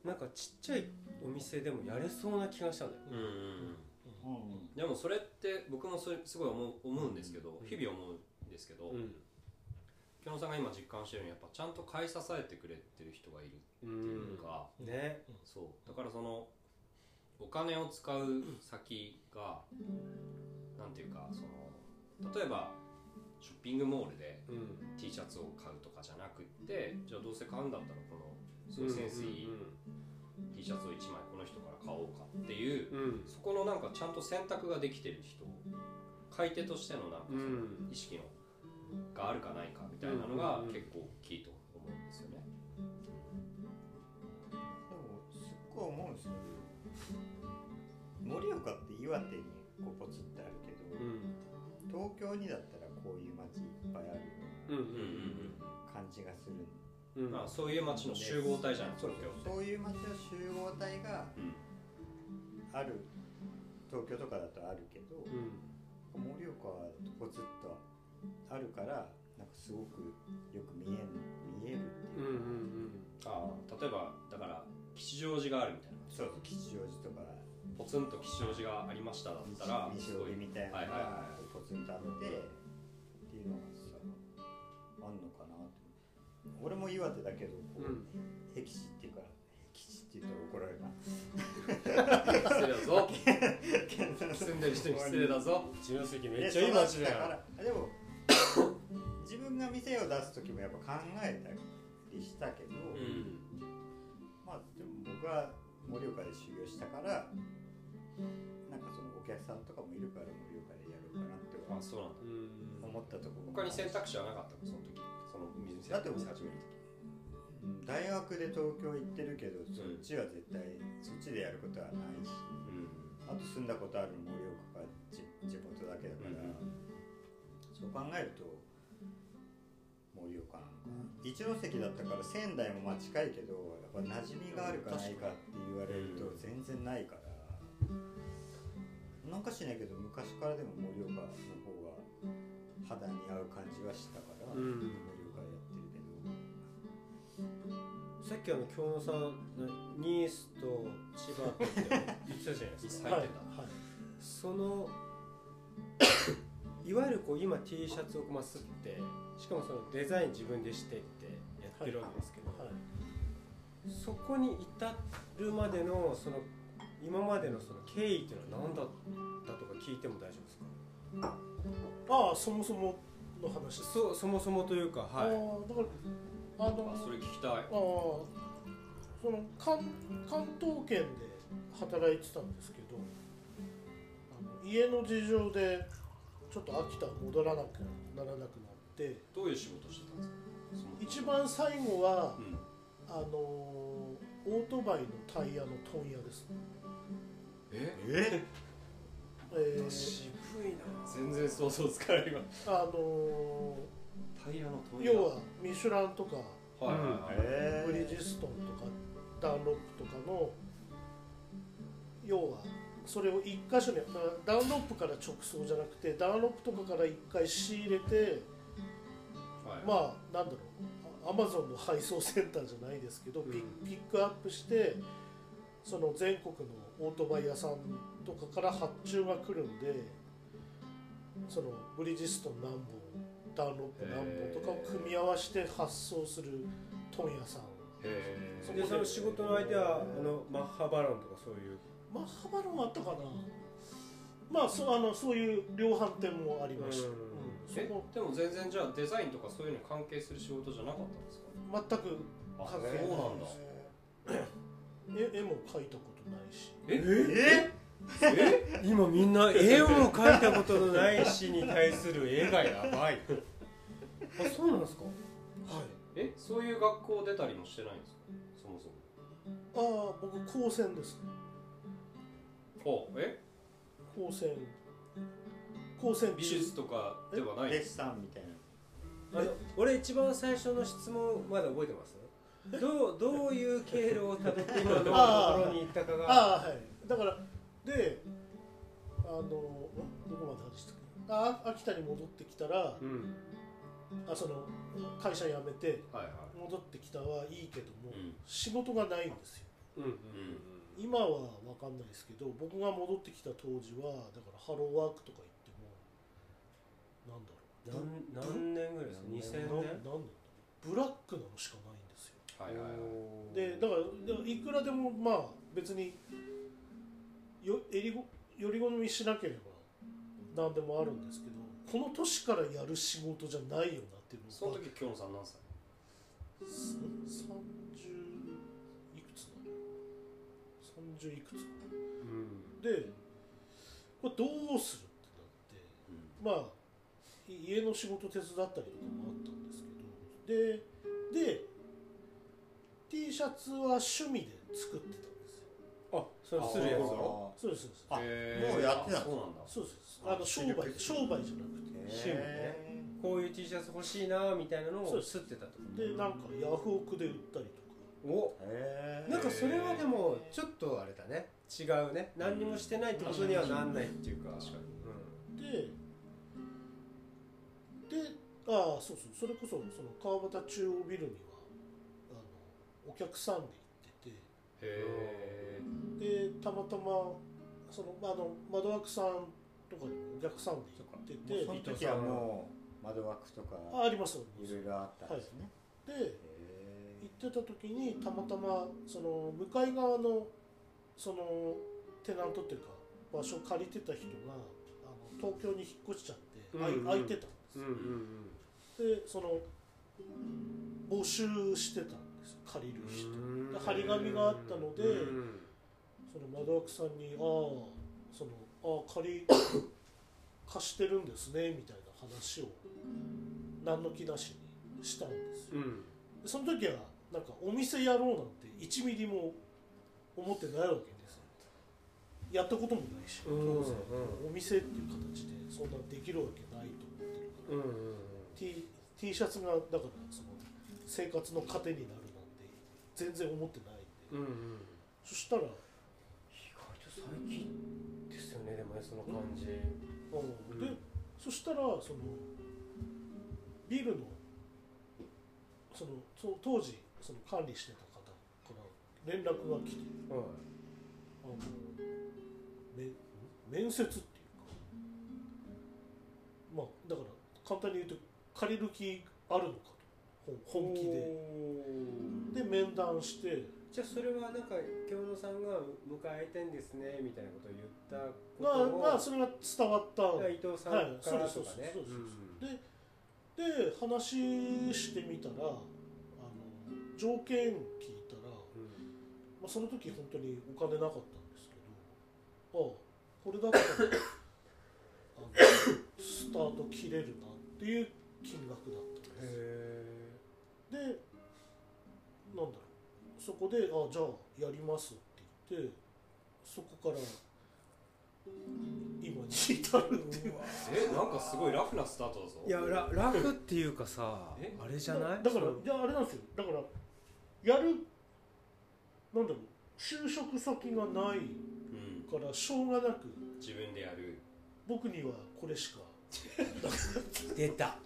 なんかちっちゃいお店でもやれそうな気がしたんだよ。うんうんうん。でもそれって僕もそれすごい思う思うんですけど、うん。日々思うんですけど、うん。京野さんが今実感してるようにやっぱちゃんと買い支えてくれてる人がいるっていうか、ね。そう。だからそのお金を使う先がなんていうかその例えばショッピングモールで T シャツを買うとかじゃなくってじゃあどうせ買うんだったらこのそういうセンスいい T シャツを1枚この人から買おうかっていう、そこのなんかちゃんと選択ができてる人買い手としてのなんかその意識の、があるかないかみたいなのが結構大きいと思うんですよね。でもすっごい思うんですよ盛岡って岩手にこうポツってあるけね。京にだったらこういう街いっぱいあるうんうん感じがする。うん。うんまあそういう街の集合体じゃないそうそういう街の集合体がうん。ある。東京とかだとあるけどうん。盛岡はポツッとあるからなんかすごくよく見えん見えるってうんいうう、ん。ああ例えばだから吉祥寺があるみたいな。そうそう吉祥寺とかポツンと吉祥寺がありましただったらみたいなはいのがポツンとあってっていうのがさあんのかなって。俺も岩手だけどこうん。う僻地っていうか僻地って言ったら怒られるな。失礼だぞ。*laughs* 住んでる人に失礼だぞ。一ノ関めっちゃいい街だよでも *coughs* 自分が店を出す時もやっぱ考えたりしたけど、うん。まあでも僕は盛岡で修行したからなんかそのお客さんとかもいるから盛岡でやろうかなってあそうなんだ。うん。思ったとこ。ろ他に選択肢はなかったの？その時。その店だって店始めるうん。大学で東京行ってるけどそっちは絶対そっちでやることはないし。時うん。あと住んだことあるの盛岡が地地元だけだから、そう考えると盛岡なのか。な一関だったから仙台もまあ近いけどやっぱ馴染みがあるかないかって言われると全然ないから、なんかしないけど昔からでも盛岡の方が肌に合う感じはしたから、うん。盛岡でやってるけど。さっきあの京野さんニースと千葉とって言ってたじゃないですか入ってんだはい。そのいわゆるこう今 T シャツをまあすってしかもそのデザイン自分でしてってやってるわけですけど、はい。そこに至るまでのその今までのその経緯っていうのは何だったとか聞いても大丈夫ですか？ああそもそもの話です。そそもそもというかああはいだからあのあそれ聞きたい。ああその関関東圏で働いてたんですけどあの家の事情でちょっと秋田戻らなくならなくなってどういう仕事してたんですか？その一番最後はうん。あのオートバイのタイヤの問屋です。ね、え？え？えー。渋いな。全然想像つかないわ。あのタイヤの問屋。要はミシュランとかはいはえブリヂストンとかダンロップとかの要はそれを一箇所にダンロップから直送じゃなくてダンロップとかから一回仕入れてはい。まあなんだろうアマゾンの配送センターじゃないですけどピッピックアップしてその全国のオートバイ屋さんとかから発注が来るんでそのブリヂストン何本ダンロップ何本とかを組み合わせて発送する問屋さん。へそでその仕事の相手はあのマッハバロンとかそういう。マッハバロンあったかな。まあそうあのそういう量販店もありました、うんでも全然じゃあデザインとかそういうのに関係する仕事じゃなかったんですか？全くあ関係ない。そうなんだ。絵絵も描いたことないし。え？え？今みんな絵を描いたことのない詩に対する絵がやばい。あそうなんですか？はい。え？そういう学校出たりもしてないんですか？そもそも。ああ僕高専ですね。おえ？高専高専美術とかではないデッサンみたいなあの俺一番最初の質問まだ覚えてます？どうどういう経路をたどって今のところに行ったかが。ああはい。だからであのんどこまで話したっけ？あ秋田に戻ってきたらうん。あその会社辞めてはいはい。戻ってきたはいいけども、うん。仕事がないんですよ。うんうん今は分かんないですけど僕が戻ってきた当時はだからハローワークとか行ってもなんだろう何何年ぐらいですか？2000な年？なんなんだろうブラックなのしかないんですよ。はいはいはい。でだからいくらでもまあ別によえりごより好みしなければ何でもあるんですけどこの年からやる仕事じゃないよなっていうのその時京野さん何歳？30いくつなの？30いくつな。のうん。でこれどうするってなってまあい家の仕事手伝ったりとかもあったんですけど。でで T シャツは趣味で作ってたんですよ。あそれするやつだろそうですそうです。あもうやってたあそうなんだ。そうです。あの商売商売じゃなくて。へ趣味ね。こういう T シャツ欲しいなみたいなのを吸ってたってこと？でなんかヤフオクで売ったりとか。おなんかそれはでもちょっとあれだね。違うね。何にもしてないってことにはなんないっていうか。確かにででああそうそうそれこそその川端中央ビルにはあのお客さんで行ってへてでたまたまそのあの窓枠さんとかにもお客さんで行ってて。その時はもう窓枠とかあありますあります。いろいろあったんですね、でへ行ってた時にたまたまその向かい側のそのテナントっていうか場所を借りてた人があの東京に引っ越しちゃって、うんうん空いてた。んですうんよ、うん。でその募集してたんです借りる人。うん。で張り紙があったのでうん。その窓枠さんに「ああそのああ借り *coughs* 貸してるんですね」みたいな話を何の気なしにしたんですよ。うん。でその時はなんかお店やろうなんて1ミリも思ってないわけですよ。やったこともないし当うん然。お店っていう形でそんなできるわけないと思ってるからうんうん。T, T シャツがだからその生活の糧になるなんて全然思ってないんで。うんうん。そしたら、意外と最近ですよねでもねその感じ。うん。でそしたらそのビルのそのそ当時その管理してた方から連絡が来て。はい。あのめ面接っていうか。まあだから簡単に言うと借りる気あるのかと。本本気で。で面談して。じゃあそれはなんか京野さんが迎えてんですねみたいなことを言ったこまあとをまあそれが伝わった。伊藤さんはいからそうですとかねそうです。うん。で話してみたらあの条件聞いたら、まあ、その時本当にお金なかったんですけどああこれだったらあのスタート切れるなっていう金額だったんです。へでなんだろう。そこで「あじゃあやります」って言ってそこから今に至るっていう。えなんかすごいラフなスタートだぞ。いやララフっていうかさえ？あれじゃない？だからいやあれなんですよ。だからやるなんだろう。就職先がないうん。からしょうがなく。自分でやる。僕にはこれしか *laughs* 出た。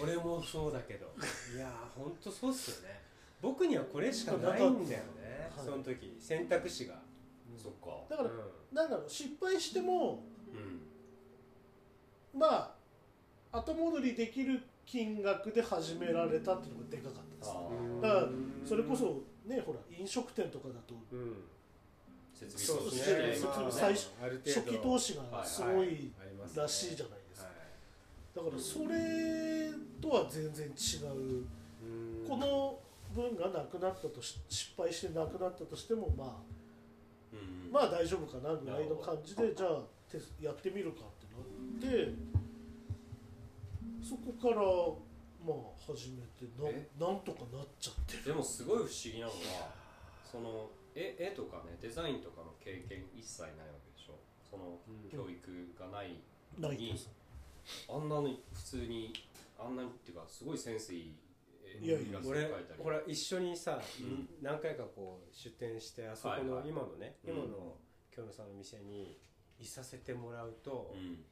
俺もそうだけど。いやーほんとそうっすよね。僕にはこれしかないんだよねはいその時。選択肢が。そっか。だから、うん。なんだろう失敗してもうん。まあ後戻りできる金額で始められたっていうのがでかかったです。あだからそれこそねほら飲食店とかだとうん設そう備ですね。まあ設備最初ある程度。初期投資がすごいらしいじゃないですかはいだからそれとは全然違う。うんこの分がなくなったとし失敗してなくなったとしてもまあうん。まあ大丈夫かなぐらいの感じでじゃあやってみるかってなってそこからまあ始めてなえ？なんとかなっちゃってる。でもすごい不思議なのがその絵絵とかねデザインとかの経験一切ないわけでしょ？そのうん。教育がないないですあんなに普通にあんなにっていうかすごいセンスいい絵いやいや。イラスト描俺いたり。ほら一緒にさ、うん。何回かこう出店してあそこのはいはい。今のね、うん。今の京野さんの店にいさせてもらうと、うん。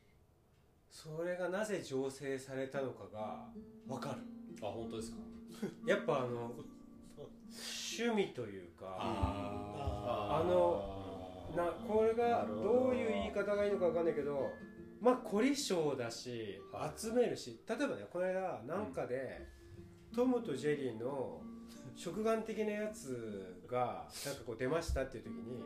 それがなぜ醸成されたのかが分かる。あ本当ですか？*laughs* やっぱあの趣味というかああのなこれがど。ういう言い方がいいのか分かんないけどまあ凝り性だしはい。集めるし例えばねこの間なんかで、トムとジェリーの食玩的なやつがなんかこう出ましたっていう時に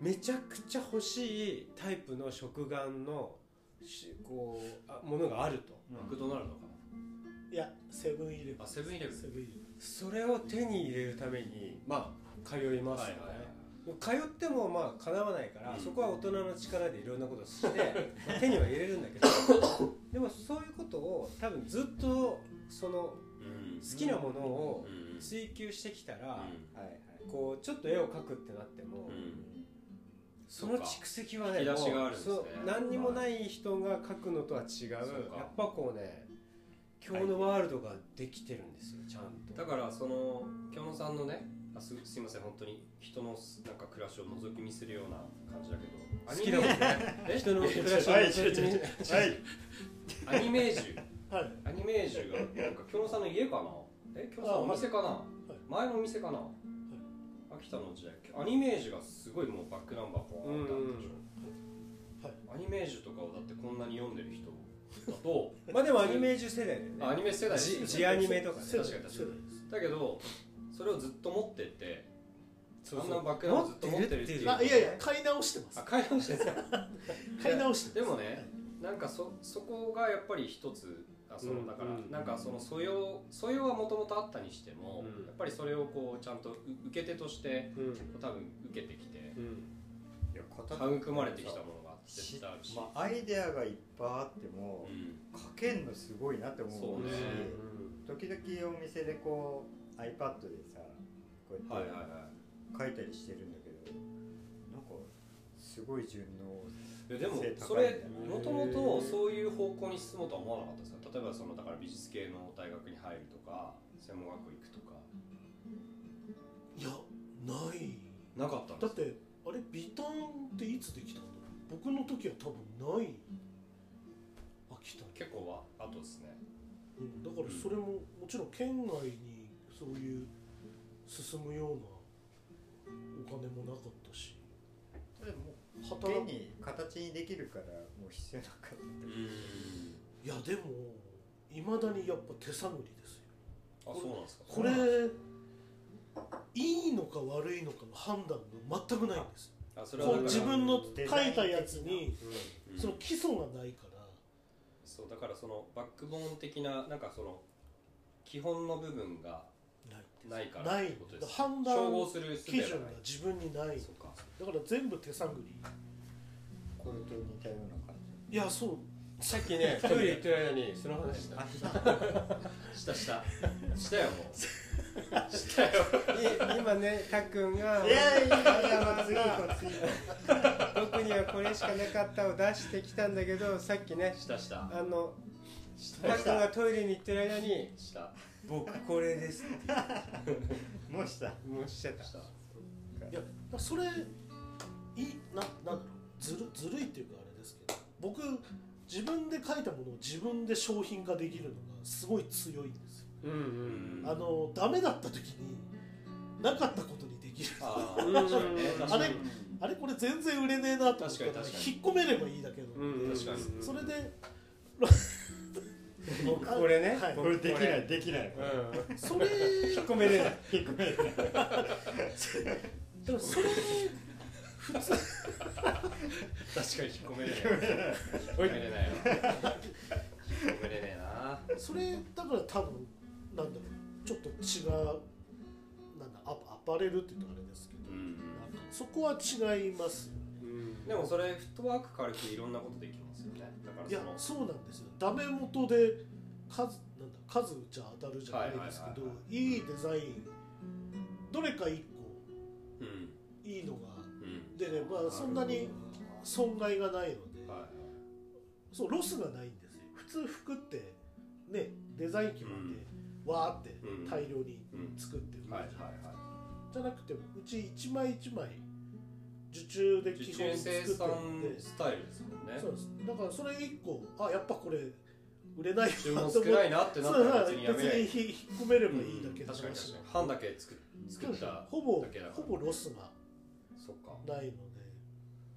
めちゃくちゃ欲しいタイプの食玩のしこうあものがあると。マクドナルドかな。いやセブンイレブン。あセブンイレブン。セブンイレそれを手に入れるためにまあ通いますよね、はいはいはい。通ってもまあ叶わないから、うん。そこは大人の力でいろんなことをして *laughs* 手には入れるんだけど。でもそういうことを多分ずっとそのうん。好きなものをうん。追求してきたら、はいはい。こうちょっと絵を描くってなっても、うん。その蓄積はねね。何にもない人が書くのとは違う。やか。っぱこうね今日のワールドができてるんですよちゃんと。だからその京野さんのねあすすいません本当に人のなんか暮らしを覗き見するような感じだけど好きだもん。ねえ？人の暮らしをはい覗き見はい。アニメージ？ュはい。アニメージュがなんか京野さんの家かな？え？京野さんのお店かな、前のお店かな、秋田の時代アニメージュがすごいもうバックナンバーポーンってあったでしょ、はい。アニメージュとかをだってこんなに読んでる人だとまあでもアニメージュ世代だよね。あアニメ世代。ジジアニメとかね。確かに確かに。だけどそれをずっと持ってってそうあんなバックナンずっと持ってるっていう。あいやいや買い直してます。あ買い直してるんです。か *laughs* 買い直してでもねなんかそそこがやっぱり一つあそのうん。だから、うん。なんかその素養素養はもともとあったにしても、うん。やっぱりそれをこうちゃんとう受け手としてうん。多分受けてきてうん。いや形育まれてきたもの。が絶し対あるし、まあ、アイデアがいっぱいあってもうん。書けんのすごいなって思うし時々お店でこう iPad でさこうはいやっはいはて書いたりしてるんだけど、なんかすごい順応いででもそれねもともとそういう方向に進もうとは思わなかったですか？例えばそのだから美術系の大学に入るとか専門学校行くとか。いやない。なかったんですだってあれビタンっていつできたんだ僕の時は多分ない。秋田に結構は後ですね。うん、だからそれももちろん県外にそういう進むようなお金もなかったし。でも働く現に形にできるからもう必要なかった。っていやでもいまだにやっぱ手探りですよ。あそうなんですか？これいいのか悪いのかの判断が全くないんですこう自分の書いたやつにうん。その基礎がないから。そうだからそのバックボーン的ななんかその基本の部分がないないからないってことです判断照合する術基準が自分にない。そうか。だから全部手探り。これと似たような感いやそう。さっきねトイレ行ってる間にその話した。したした。*laughs* したよもう *laughs* *laughs* したよ。い今ねたっくんがじいやいやいや僕にはこれしかなかったを出してきたんだけどさっきねしたした。あのた。っくんがトイレに行ってる間にした「僕これです」って。もうした。もうしちゃった。いやそれいいななんだろう。ずるずるいっていうかあれですけど僕自分で書いたものを自分で商品化できるのがすごい強いんですよ、うんうん。あのダメだった時になかったことにできる。あー。うん。確かに。ねうん確かにあれこれ全然売れねえなと思ったら確かに確かに。引っ込めればいいだけなので、うん確かに。それで僕これね、はい。僕これ。できないできない。うん。それ引っ込めれない。引っ込めれない。だからそれ普通。確かに引っ込めれない。引っ込めれないよ引っ込めれねえな。それだから多分なんだろうちょっと違うなんだアアパレルって言うとあれですけど、うん。なんかそこは違いますよね。うんでもそれフットワーク軽くいろんなことできますよね。だからいやそうなんですよ。ダメ元で数なんだ数打ちゃ当たるじゃないですけど、はいはいいい。デザインどれか一個うん。いいのがうん。出ればそんなに損害がないのではそうロスがないんですよ。普通服ってねデザイン決まって、わーってうん。大量にうん作って売るじ。ゃはいなくてうち一枚一枚受注で基本作ってんで。スタイルですもんね。そうです。だからそれ一個あやっぱこれ売れない注文少ないなってなったら別にやめない引っ込めればいいだけの確かに確話かに半だけ作っ作ったほぼだけだから。ほぼロスがないので、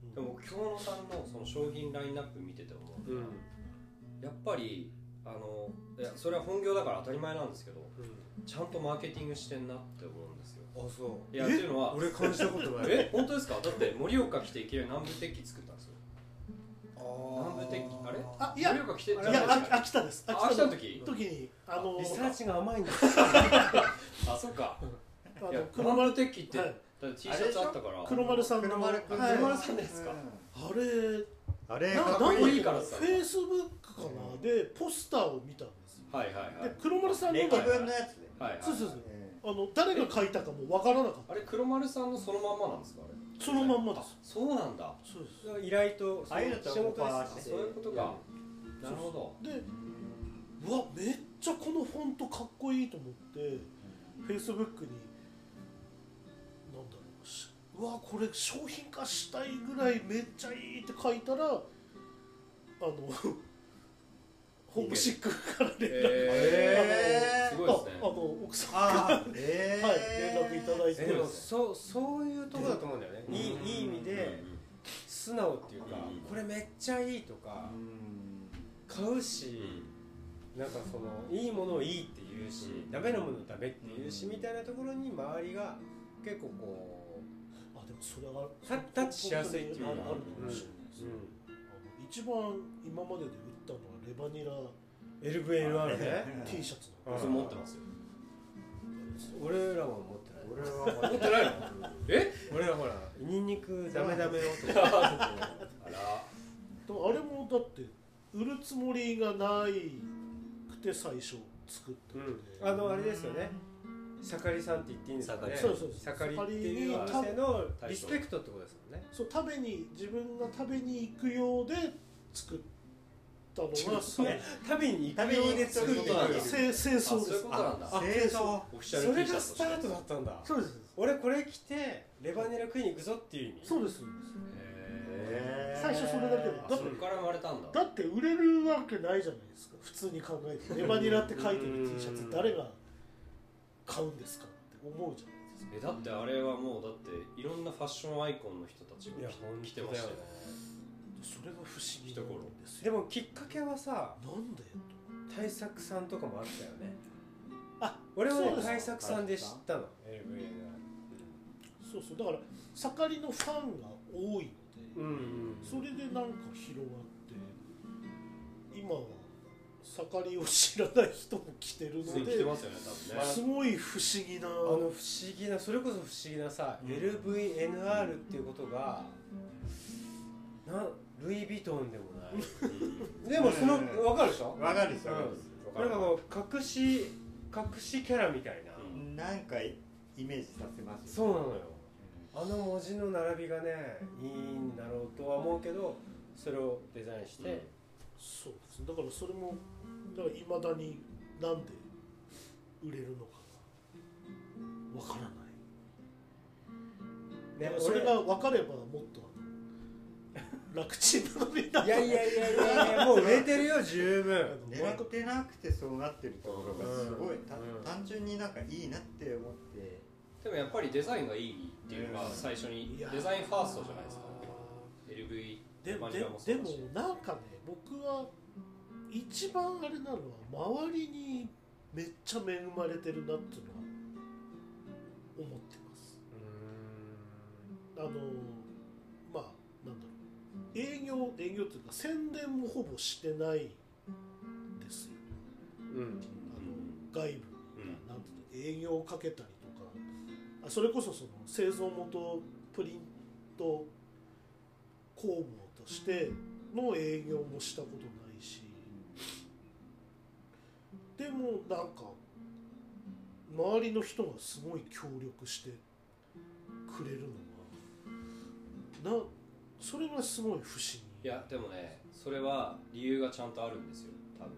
うんでも京野さんのその商品ラインナップ見てて思うのが、うん。やっぱりあのいやそれは本業だから当たり前なんですけどちゃんとマーケティングしてんなって思うんですよ。あそう。いやっていうのは俺感じたことない。え？本当ですか？だって盛岡来ていきなり南部鉄器作ったんですよ。南部鉄器あれ？あいや盛岡来ていじゃないですかやあ秋田です。あ秋田の時？時にあのリサーチが甘いんだ。*laughs* あそっか。いや黒丸鉄器って、はい。だって T シャツあったから。黒丸さんの黒丸はい。黒丸さんですか？あれあれなかっこいいからさ。フェイスブックかなでポスターを見たんです。よはいはいはい。で黒丸さんの歴が。分のやつで。はいはいそうそうそう。えあの誰が書いたかもわからなかった。あれ黒丸さんのそのまんまなんですかあれ？そのまんまです。そうなんだ。そうです。依頼とああいうのと仕事オファーしてですそういうことか。なるほど。でうわめっちゃこのフォントかっこいいと思ってフェイスブックになんだろうしうわこれ商品化したいぐらいめっちゃいいって書いたらあのホームシックから連絡、えー、すごいですね。ああの奥さんああが、えはい連絡いただいてえでもそうそういうとこだと思うんだよね、いいいい意味で素直っていうか、うん。これめっちゃいいとか、買うし、なんかそのいいものをいいって言うし、うん。ダメなものをダメって言うし、みたいなところに周りが結構こあでもそれはタタッチしやすいっていうかあるあるかもしれないです、う、うん、あの一番今まででレバニラ LVNR ね。T シャツあのそれ持ってますよ。俺らは持ってない。俺は持ってないの？え？俺らほらニンニクダメダメを。と *laughs* かあら。でもあれもだって売るつもりがないくて最初作ったので、うん、あのあれですよね。盛りさんって言っていいんですかね。そうそうそう。盛りっていうお店のリスペクトってことですもんね。そう食べに自分が食べに行くようで作ったのがそれ食べに行くようで作って食べに行く清掃あそういうですことなんだ。あ清掃。それがスタートだったんだ。そうです。俺これ着てレバニラ食いに行くぞっていう意味。そうですそうです。へ最初それだけだそこから生まれたんだ。だって売れるわけないじゃないですか普通に考えて。レバニラって書いてる T シャツ誰が買うんですかって思うじゃないですか。えだってあれはもうだっていろんなファッションアイコンの人たちが本着てましたよねそれが不思議なんですでよもきっかけはさなんで？大作さんとかもあったよね。あ俺はね大作さんで知ったの。LVNR そうそうだから盛りのファンが多いので、うんうんそれでなんか広がって今は盛りを知らない人も来てるのでてますよね多分ね。すごい不思議な。あの不思議なそれこそ不思議なさ、LVNR っていうことがなルイ・ヴィトンでもない。でもその分かるでしょ？わかるですわかる。なんかこう隠し隠しキャラみたいな、うん。なんかイメージさせますそうなのよ。あの文字の並びがねいいんだろうとは思うけどそれをデザインして、そうですだからそれもだからいまだになんで売れるのかがわからない。だねそれが分かればもっと楽ちんいやいやいやいやいやもう売れてるよ十分。狙ってなくてそうなってるところがすごい、たうん。単純になんかいいなって思って。でもやっぱりデザインがいいっていうのが最初にデザインファーストじゃないですか。LV でマニラもそでもなんかね僕は一番あれなのは周りにめっちゃ恵まれてるなっていうのは思ってます。あの営業営業っていうか宣伝もほぼしてないですよ。うん。あの外部に、なんていうの営業をかけたりとか。あそれこそその製造元プリント工房としての営業もしたことないし。でもなんか周りの人がすごい協力してくれるのがなそれがすごい不思議。いやでもねそれは理由がちゃんとあるんですよ多分。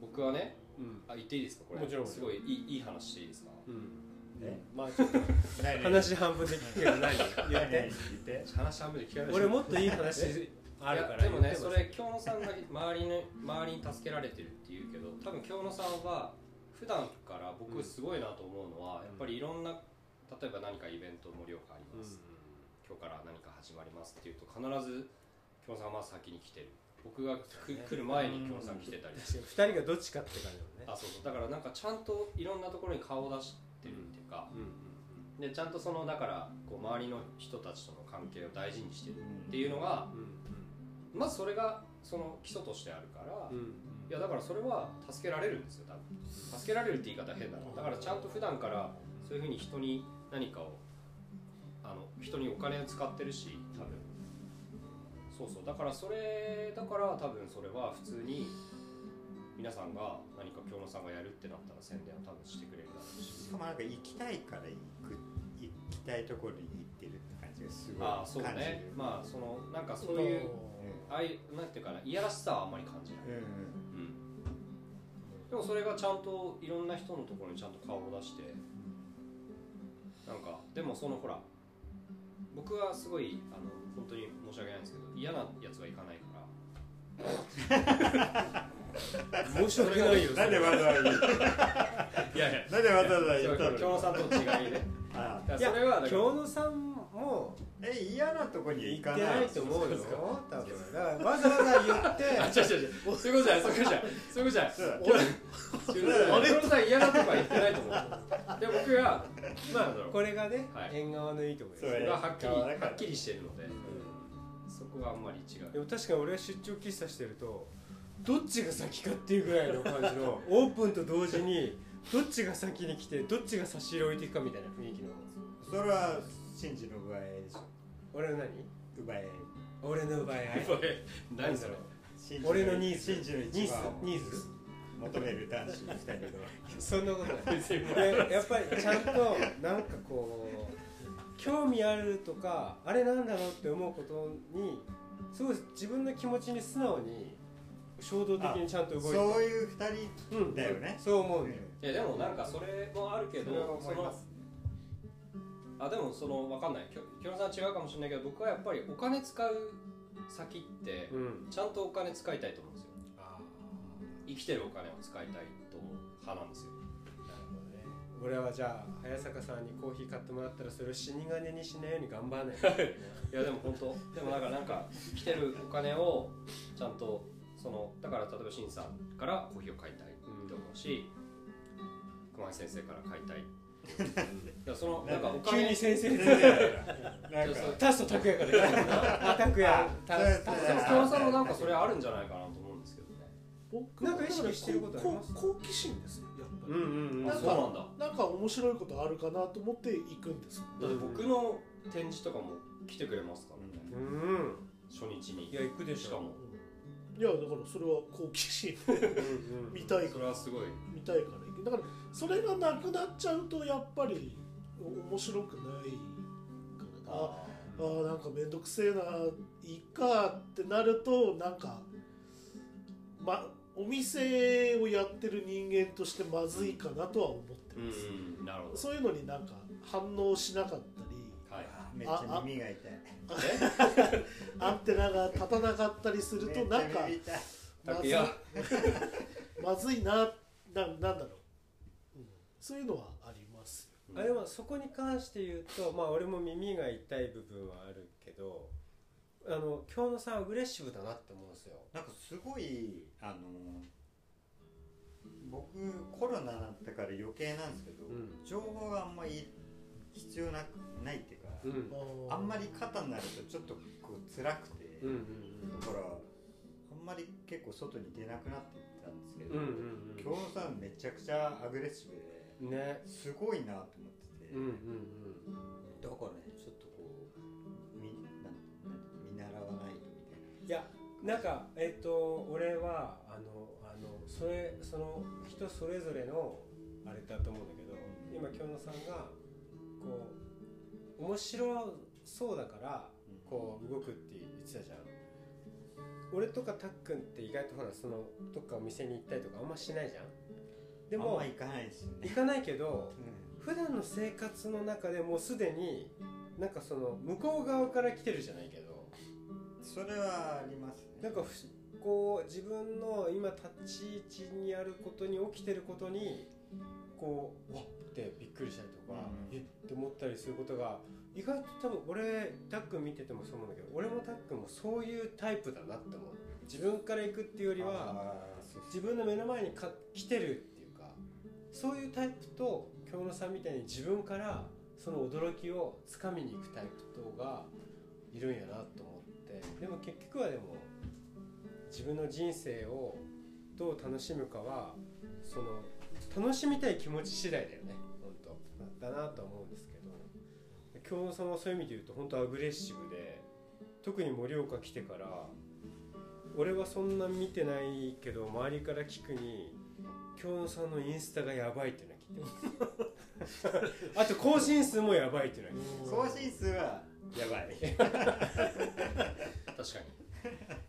僕はねうん。あ言っていいですかこれ。もちろん。すごいいいいい話していいですか？うん。え？まあちょっと。何話半分で聞くけど何言何何って。言って。話半分で聞かない俺もっといい話あるからいやでもねそれ京野さんが周りの周りに助けられてるって言うけど多分京野さんは普段から僕すごいなと思うのは、やっぱりいろんな例えば何かイベント盛岡あります、今日から何か始まりますっていうと必ず京野さんはまず先に来てる。僕がく来る前に京野さん来てたり。確かに二人がどっちかって感じだね。あそうそう。だからなんかちゃんといろんなところに顔を出してるっていうか、うんでちゃんとそのだからこう周りの人たちとの関係を大事にしてるっていうのがうんまずそれがその基礎としてあるから、いやだからそれは助けられるんですよ多分。助けられるって言い方は変だな。だからちゃんと普段からそういうふうに人に何かをあの人にお金を使ってるし多分。そうそう。だからそれだから多分それは普通に皆さんが何か京野さんがやるってなったら宣伝を多分してくれるだろうし。しかもなんか行きたいから行く行きたいところに行ってるって感じがすごいああそうね。まあそのなんかそういうああいうなんていうかないやらしさはあんまり感じない、うんうん。うん、でもそれがちゃんといろんな人のところにちゃんと顔を出して。なんかでもそのほら僕はすごいあの本当に申し訳ないんですけど嫌なやつはいかないから。*laughs* 申し訳ないよ。なんでわざわざ言う？いやいや。なんでわざわざ言ったそう京の野さんと違いねあだからそれはだから。京野さんもえ嫌なとこには行かない？行ってないと思うよ。多分。だからわざわざ言って。あ違う違う違う。そういうことじゃないそういうことじゃない。そういうことじゃない。嫌なとこは言ってないと思う。で僕がまあこれがね、はい。縁側のいいところです。そうねがはっきりはっきりしてるので、そこがあんまり違う。でも確かに俺が出張喫茶してるとどっちが先かっていうぐらいの感じの *laughs* オープンと同時にどっちが先に来てどっちが差し入れ置いていくかみたいな雰囲気の。それは真珠の奪い合いでしょ。俺の何？奪い合い俺の奪い合いこれ何それ？真珠俺のニーズ。真珠のニーズ。一番をニーズ？求める男子二人が *laughs* そんなことない。でやっぱりちゃんとなんかこう興味あるとかあれなんだろうって思うことにすごい自分の気持ちに素直に衝動的にちゃんと動いて。そういう二人うんだよね。そう思うね、いやでもなんかそれもあるけそれはどその思いますあでもその分かんない。きょきょろさん違うかもしれないけど僕はやっぱりお金使う先ってうん。ちゃんとお金使いたいと思うんですよ。生きてるお金を使いたいと思う派なんですよ。なるほどね。俺はじゃあ早坂さんにコーヒー買ってもらったらそれを死神にしないように頑張らないと。*laughs* いやでも本当。でもなんかなんか生きてるお金をちゃんとそのだから例えばしんさんからコーヒーを買いたいって思うし熊井先生から買いたいいやそのなんかお金急に先生ってなんか。タスと拓也から。言った拓也タスタス。さんもなんかそれあるんじゃないかなと思うんですけどね。僕なんか意識してることあります？好奇心ですよやっぱり、うんうんうん。あなんそうなんだ。なんか面白いことあるかなと思って行くんですよだって僕の展示とかも来てくれますからね。うん。初日に。いや行くでしょ。しかも。いやだからそれは好奇心うんうん。見たいから。それはすごい。見たいからだからそれがなくなっちゃうとやっぱり面白くないから。ああーなんか面倒くせえないいかってなるとなんかまお店をやってる人間としてまずいかなとは思ってうんます、うんなるほど。そういうのになんか反応しなかったりはい。めっちゃ耳が痛い。アンテナが立たなかったりするとなんかまずい。いや。*laughs* まずいなななんだろう、うんそういうのはありますよあでもそこに関して言うとまあ俺も耳が痛い部分はあるけどあの京野さんアグレッシブだなって思うんですよ。なんかすごいあの僕コロナになったから余計なんですけど、うん。情報があんまり必要なくないっていうか、うん。あんまり肩になるとちょっとこう辛くて、うんうんだからあんまり結構外に出なくなってたんですけど、うんうん京野さんめちゃくちゃアグレッシブでうんね。すごいなと思ってて、うんうんだからねちょっとこうみなんなん見習わないとみたいな。いやなんかえっ、と俺はあのあのそれその人それぞれのあれだと思うんだけど今京野さんがこう面白そうだからこう動くって言ってたじゃん。俺とかたっくんって意外とほらそのどっかお店に行ったりとかあんましないじゃんでも行かないですよね行。かないけどう普段の生活の中でもうすでになんかその向こう側から来てるじゃないけどんそれはありますね。なんかこう自分の今立ち位置にあることに起きてることにこうわっってびっくりしたりとか、うんえって思ったりすることが意外と多分俺タックン見ててもそう思うんだけど俺もタックンもそういうタイプだなって思う自分から行くっていうよりは自分の目の前にか来てるそういうタイプと京野さんみたいに自分からその驚きをつかみに行くタイプとがいるんやなと思って。でも結局はでも自分の人生をどう楽しむかはその楽しみたい気持ち次第だよね。本当だなとは思うんですけど。京野さんはそういう意味で言うと本当アグレッシブで特に盛岡来てから俺はそんな見てないけど周りから聞くに京野さんのインスタがやばいっていうのは聞いてます。*laughs* あと更新数もやばいっていうのは聞いて更新数は？やばい。*laughs* 確かに。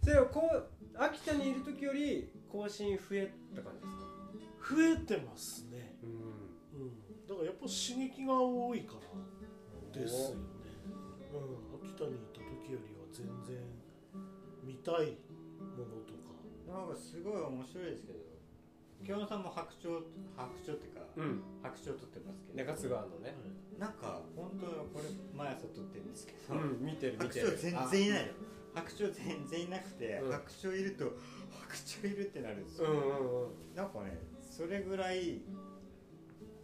それはこう秋田にいる時より更新増えた感じですか？増えてますね、うん。うん、だからやっぱ刺激が多いからですよね、うん、秋田にいた時よりは全然見たいものとか。なんかすごい面白いですけど京野さんも白鳥白鳥っていうか、うん。白鳥撮ってますけど。中津川のね。なんか本当これ毎朝撮ってるんですけど、うん見てる見白てる。鳥全然いないの。白鳥全然いなくて、うん。白鳥いると白鳥いるってなるんですよ、うんうんうん。なんかねそれぐらい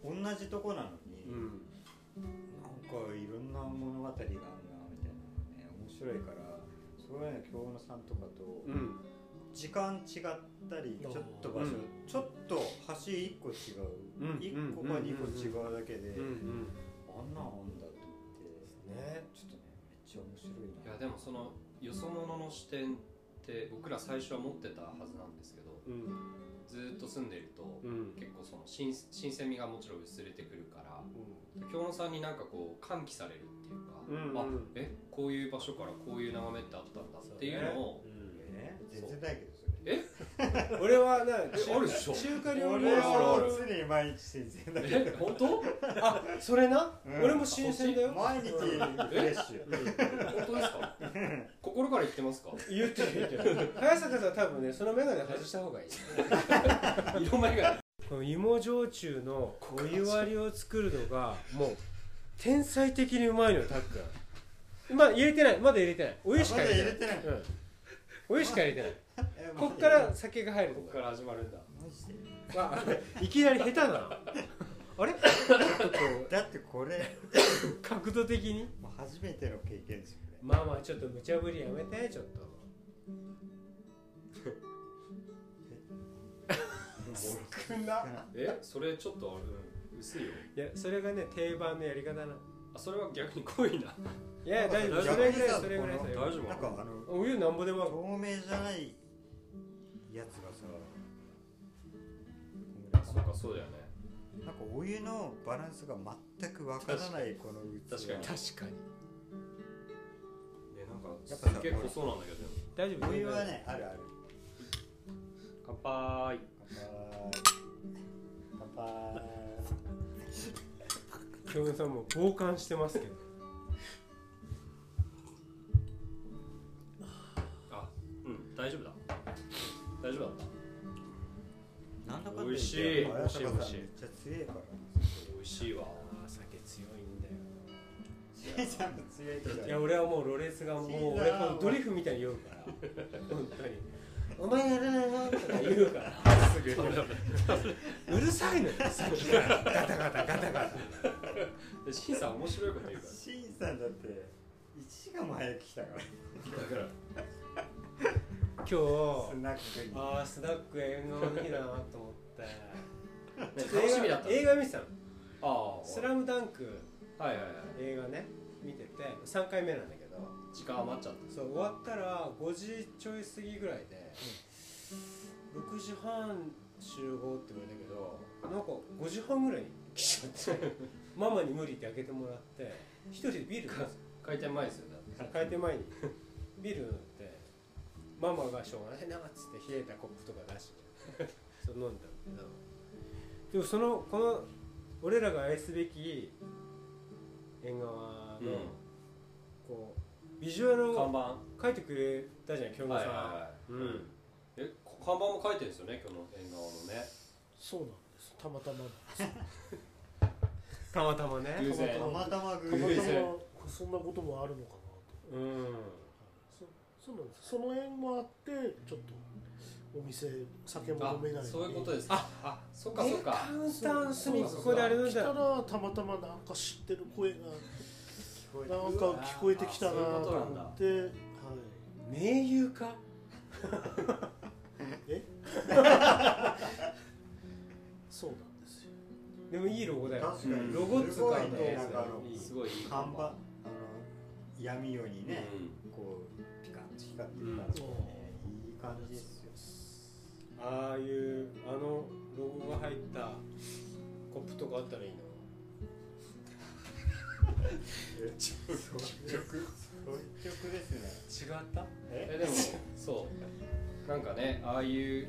同じとこなのに、うん。なんかいろんな物語があるなみたいなね面白いからそういうの京野さんとかとうん時間違ったりちょっと場所、うん。ちょっと橋1個違う、うん。1個か2個違うだけで、うんうんあんなんあんだと思ってね。ちょっとねめっちゃ面白いいなやでもそのよそ者の視点って僕ら最初は持ってたはずなんですけどうん。ずっと住んでると、うん。結構その新新鮮味がもちろん薄れてくるから京野さんになんかこう喚起されるっていうか、うんあえこういう場所からこういう眺めってあったんだっていうのをえ全然ないけどそれ。え？*laughs* 俺はなあるでしょ？中華料理俺屋はさん常に毎日新鮮だけえ本当？あそれな、うん。俺も新鮮だよ。毎日フレッシュ。本当ですか？*laughs* 心から言ってますか？言ってる言ってる。早坂さん多分ねその眼鏡外した方がいい。*laughs* 色前がこの芋焼酎のお湯割りを作るのがもう天才的にうまいのよたっくんまだ入れてない。まだ入れてない。お湯しか入れてない。まだ入れてない。うん、お湯しか入れてない。*laughs* えこっから酒が入るとこここから始まるんだ。マジでわいきなり下手だな。*laughs* あれ？*laughs* だってこれ。う角度的に？もう初めての経験ですよね。まあまあちょっと無茶ぶりやめてちょっと。少な。え？それちょっとあれ薄いよ。いやそれがね定番のやり方なあそれは逆に濃いないや大丈夫。大丈夫。それぐらいそれぐらい大丈夫なんかあのお湯なんぼでも透明じゃないやつがさそうかそうだよね。なんかお湯のバランスが全くわからないこの器確かに。確かに。えなんかやっぱさすっげえ濃そうなんだけど大丈夫お湯はねあるある。乾杯。乾杯。乾 *laughs* 杯京野さんも傍観してますけど大丈夫だ？大丈夫だった？なんだかんだ言って美味しい。綾坂さん美味しいめっちゃ強いから。美味しいわ。あ酒強いんだよ。しんちゃんも強いや俺はもうロレスがもう俺このドリフみたいに酔うから。本当に「お前やらないな」とか言うから。すぐ。うるさいのよさっきから。ガタガタガタガタ。*laughs* でシンさん面白いこと言うかしんさんだって1時間も早く来たからら。だから今日スナックにああスナック縁側の日だなと思って。*laughs* 楽しみだった映画見てたの。あ「スラムダンク。はいはいはい。映画ね見てて3回目なんだけど。時間余っちゃった。そう終わったら5時ちょい過ぎぐらいで、6時半集合って言われたけどなんか5時半ぐらいに来ちゃって *laughs* ママに無理って開けてもらって一人でビール飲んで開店前ですよね。開店前に。ビールママがしょうがない。なっつって冷えたコップとか出して。*laughs* そう飲んだ。んだけどでもそのこの俺らが愛すべき縁側の、こうビジュアルを看板？書いてくれたじゃん京野さん、はいはいはい。うん。え看板も書いてるんですよね今日の縁側のね。そうなんです。たまたまなんです。*laughs* たまたまね。偶然。たまたま偶たまたま。然そんなこともあるのかなと。うんそそうなんですその縁もあってちょっとお店酒もあ飲めないそういうことです。かあそっかそっカかウンターの隅っそうこであれなん来ただらたまたまなんか知ってる声がなんか聞こえてきたなと思って。はい。名優か？え？*laughs* そうなんですよ。でもいいロゴだよ。確かに。ロゴっつうかすごいねなんかすごい看板あの闇夜にね、うこうピカッと光ってる感じがね、いい感じですよああいうあのロゴが入ったコップとかあったらいいな率直ですね。違ったえでもそうなんかねああいう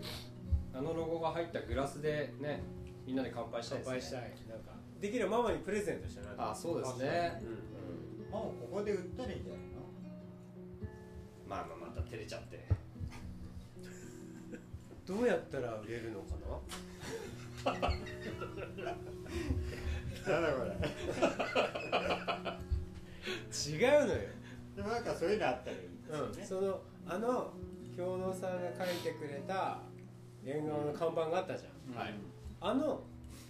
あのロゴが入ったグラスでねみんなで乾杯したいですね。乾杯したいなん。かできればママにプレゼントしたなあそうですねうん。もうここで売ったらいいんじゃない？のまあまあまた照れちゃって。どうやったら売れるのかな？んだこれ。な違うのよ。でもなんかそういうのあったらいいですよね、うん、そのあの氷野さんが書いてくれた縁側の看板があったじゃん。はい。あの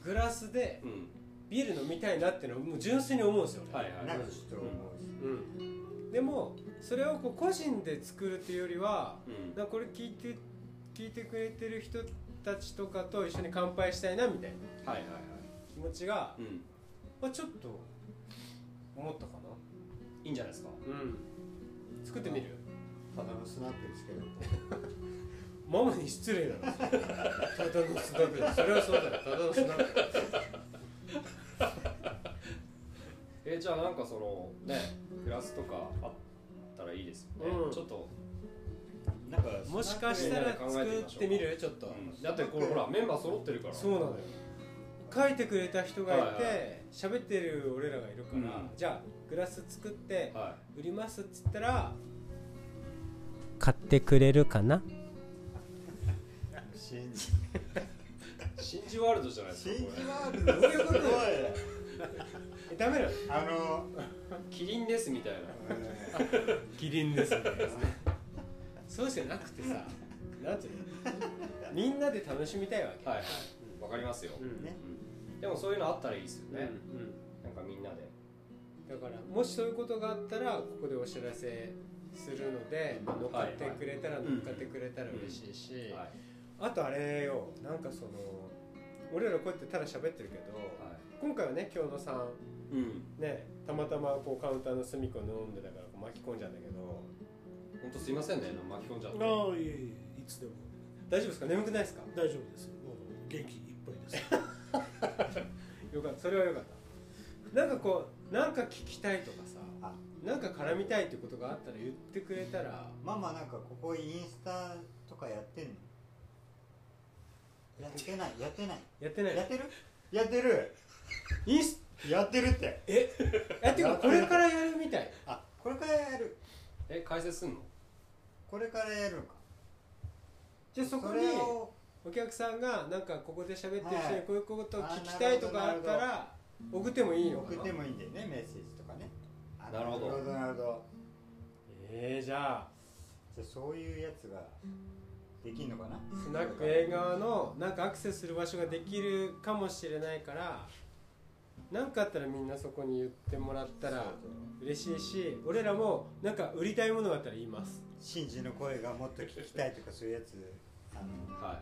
グラスでうん。ビール飲みたいなっていうのをもう純粋に思うんですよ。俺はいはい。なんかちょっと思うし、うん、でもそれをこう個人で作るっていうよりはうん。なんかこれ聞いて聞いてくれてる人たちとかと一緒に乾杯したいなみたいなはいはいはい。気持ちが、うん。まあ、ちょっと思ったかいいんじゃないですか。なうん。作ってみる？ただのスナックですけど。*laughs* ママに失礼だろただのスナックだそれはそうだよ。ただのスナックえじゃあなんかそのねグラスとかあったらいいですよね、うん。ちょっと、なんかもしかしたら作ってみる？ちょっと、だってこれほらメンバー揃ってるから。そうなのよ。書いてくれた人がいはいはて喋、ってる俺らがいるから、うん。じゃあグラス作っては売りますっつったら買ってくれるかな？信じい真珠ワールドじゃないです信かこじワールド？どういうことすごい。えダメなのあのれキリンですみたいな。キリンですみたいなそうじゃなくてさなんていうの？みんなで楽しみたいわけ。はいはい。わかりますよ、うん。ね。でもそういうのあったらいいですよね、なんかみんなで。だからもしそういうことがあったらここでお知らせするので、まあ乗っかってくれたらはい乗っかってくれたら嬉しいし、はい。あとあれよ。なんかその俺らこうやってただ喋ってるけど、は今回はね京野さんねたまたまこうカウンターの隅っこに飲んでたからこう巻き込んじゃうんだけど。本当すいませんね巻き込んじゃって。ああいえいえいつでも。大丈夫ですか？眠くないですか？大丈夫です。もう元気いっぱいです。*laughs* よかった。それはよかった。なんかこうなんか聞きたいとかさあなんか絡みたいってことがあったら言ってくれたら。ママなんかここインスタとかやってんの？やってないやってない。やってない。やってる？やってる。インスやってるって。え？*laughs* えてかこれからやるみたい？あこれからやる。え解説すんの？これからやるのか。じゃあそこそにお客さんがなんかここで喋ってる人はい。にこういうことを聞きたいとかあったら送ってもいいのかな？送ってもいいんだよねメッセージとかね。あなるほど。なるほどなるほど。えー、じゃあ。じゃあそういうやつができんのかな？スナック映画のなんかアクセスする場所ができるかもしれないから何かあったらみんなそこに言ってもらったら嬉しいし俺らもなんか売りたいものがあったら言います。シンジの声がもっと聞きたいとかそういうやつ。あのは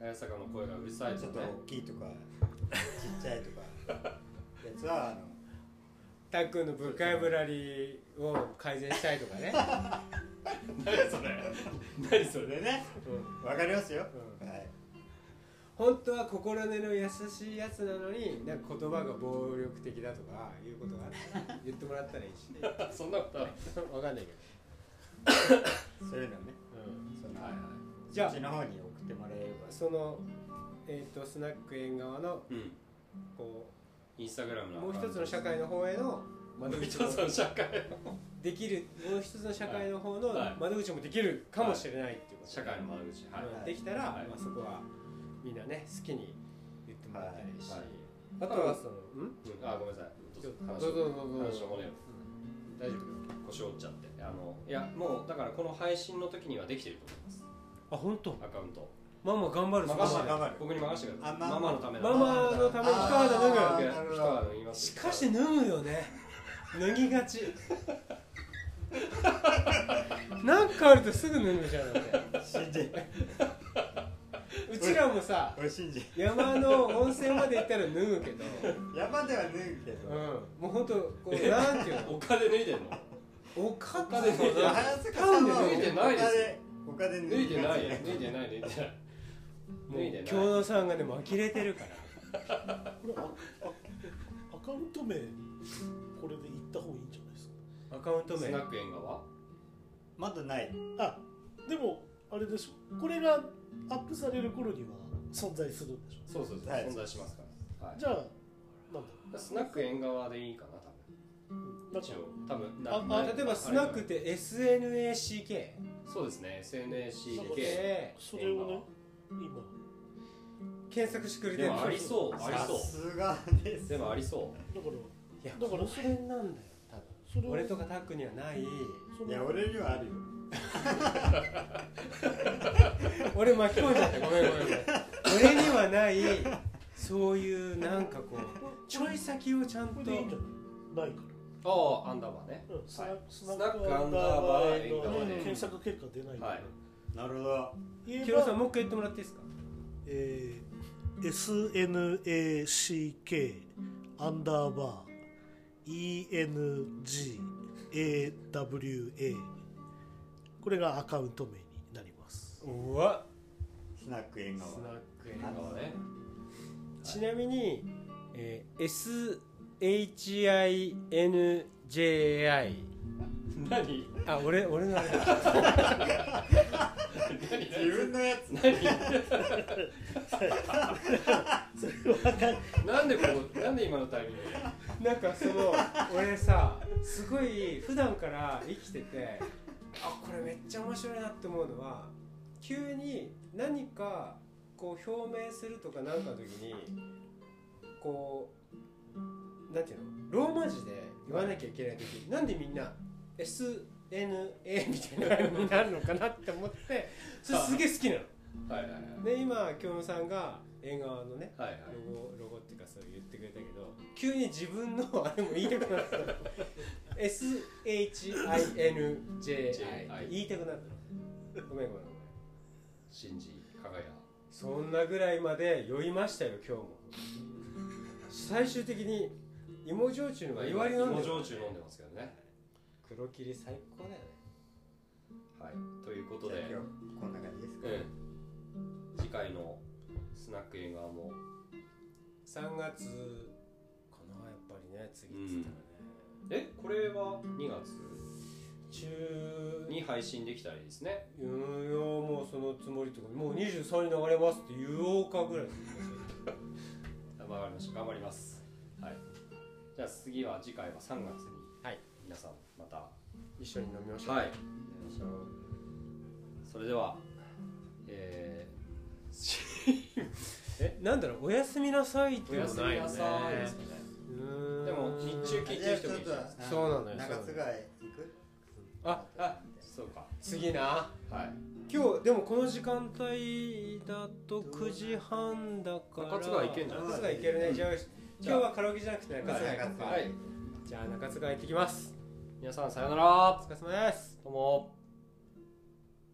い。綾坂の声がうるさいちょっととね大きいとか *laughs* ちっちゃいとか。やつはあのたっくんのボキャブラリーを改善したいとかね、*laughs* 何それ。何それ。それね。うんわかりますよ、うん。はい本当は心根の優しいやつなのになんか言葉が暴力的だとかいうことがあったら言ってもらったらいいし。*laughs* そんなことないわかんないけそういうのね。ど、うん、その、はいはじゃあそっちの方に送ってもらえれば。その、えー、とスナック縁側のいうん。こインスタグラムのうもう一つの社会の方への窓もう一口もつの社会できるもう一つの社会の方のはい。窓口もできるかもしれないっていうこと。社会の窓口。はい、うん。できたら、はい。まあ、そこはみんなね好きに言ってもらったらいいし、はい。はいあとはそのうん？うんあごめんなさい。どうぞ大丈夫？腰折っちゃって。あのいやもうだからこの配信の時にはできてると思います。あ本当？アカウント。ママ頑張る任せ頑張る。僕に任せてください。ママのためだ。ママのために一肌脱ぐ。脱ぎます。しかし脱ぐよね。脱ぎがち。*laughs* なんかあるとすぐ脱ぐじゃん。信じうちらもさ俺信じ山の温泉まで行ったら脱ぐけど。山では脱ぐけど、うん。もうほんとこうなんていうの？他で脱いでんの？おか他で脱いでいや早坂さんは脱いでないです他で脱いでないよ脱いでない脱いでないも脱いでないう京野さんがねもう呆れてるからアカウント名ここれで行った方がいいんじゃないですアカウント名スナック縁側まだないかあでもあれでしょこれがアップされる頃には存在するんでしょ？そうそうそう、はい。存在しますから、はい。じゃあなんだ？スナック縁側でいいかな多分。一応多分。あなあ例えばスナックって SNACK そうですね SNACK でそれをね今。検索してくれてるでもありそうありさそすがです。うでもありそだからいやだからこの辺なんだよ多分。それを俺とかタックにはない。いや俺にはあるよ *laughs* 俺巻き込んじゃったごめんごめんごめん。俺にはないそういうなんかこうちょい先をちゃんことれでいいんじゃない？ないかうああアンダーバーね。ら、うん、スナはい。スナスナックアンダーバーへのアンダーバーへ検索結果出ないから、はい。なるほど。言えキロさんば、もう一回言ってもらっていいですか？えー、SNACK アンダーバー。ENGAWA これがアカウント名うわ。スナック縁側スナック縁側ね。ちなみに、えー、SHINJI 何？あ俺俺の。あれだ自分のやつ。*laughs* なんでこうなんで今のタイミング？でなんかその俺さすごい普段から生きててあこれめっちゃ面白いなって思うのは急に何かこう表明するとかなんかの時にこうなんていうのローマ字で言わなきゃいけない時なんでみんな SNA みたいなになるのかなって思ってそれすげえ好きなの。はいはいはい。で今京野さんが縁側のねはいはい。ロゴロゴっていうかそう言ってくれたけど急に自分のあれも言いたくなった SHINJI *laughs* 言いたくなったごめんごめん信じ輝そんなぐらいまで酔いましたよ今日も。最終的に芋焼酎のが言われなん芋だよ。焼酎飲んでますけどね。黒霧最高だよね。はい。ということで。じゃあ今日こんな感じですか、うん次回のスナック縁側も。3月かなやっぱりね次っつったらね、えこれは2月？中に配信できたらいいですね。いやもうそのつもりとかもう23に流れますって言おうかぐらいわか *laughs* りました頑張ります。はい。じゃあ次は次回は3月に。はい。皆さんまた。一緒に飲みましょう。はい。それではえ *laughs* え？なんだろうおやすみなさいっー、おやすみていうの。ないよねなさいですね。うーん。でも日中聞いてる人もいるそうなのよ。中津川へ行く？ああそうか。次な。はい。今日でもこの時間帯だと9時半だから。中津川行けんじゃない？中津川行けるね。じゃあ今日はカラオケじゃなくて中津川行こうか、はい。じゃあ中津川行ってきます。皆さんさようなら。お疲れ様です。どうも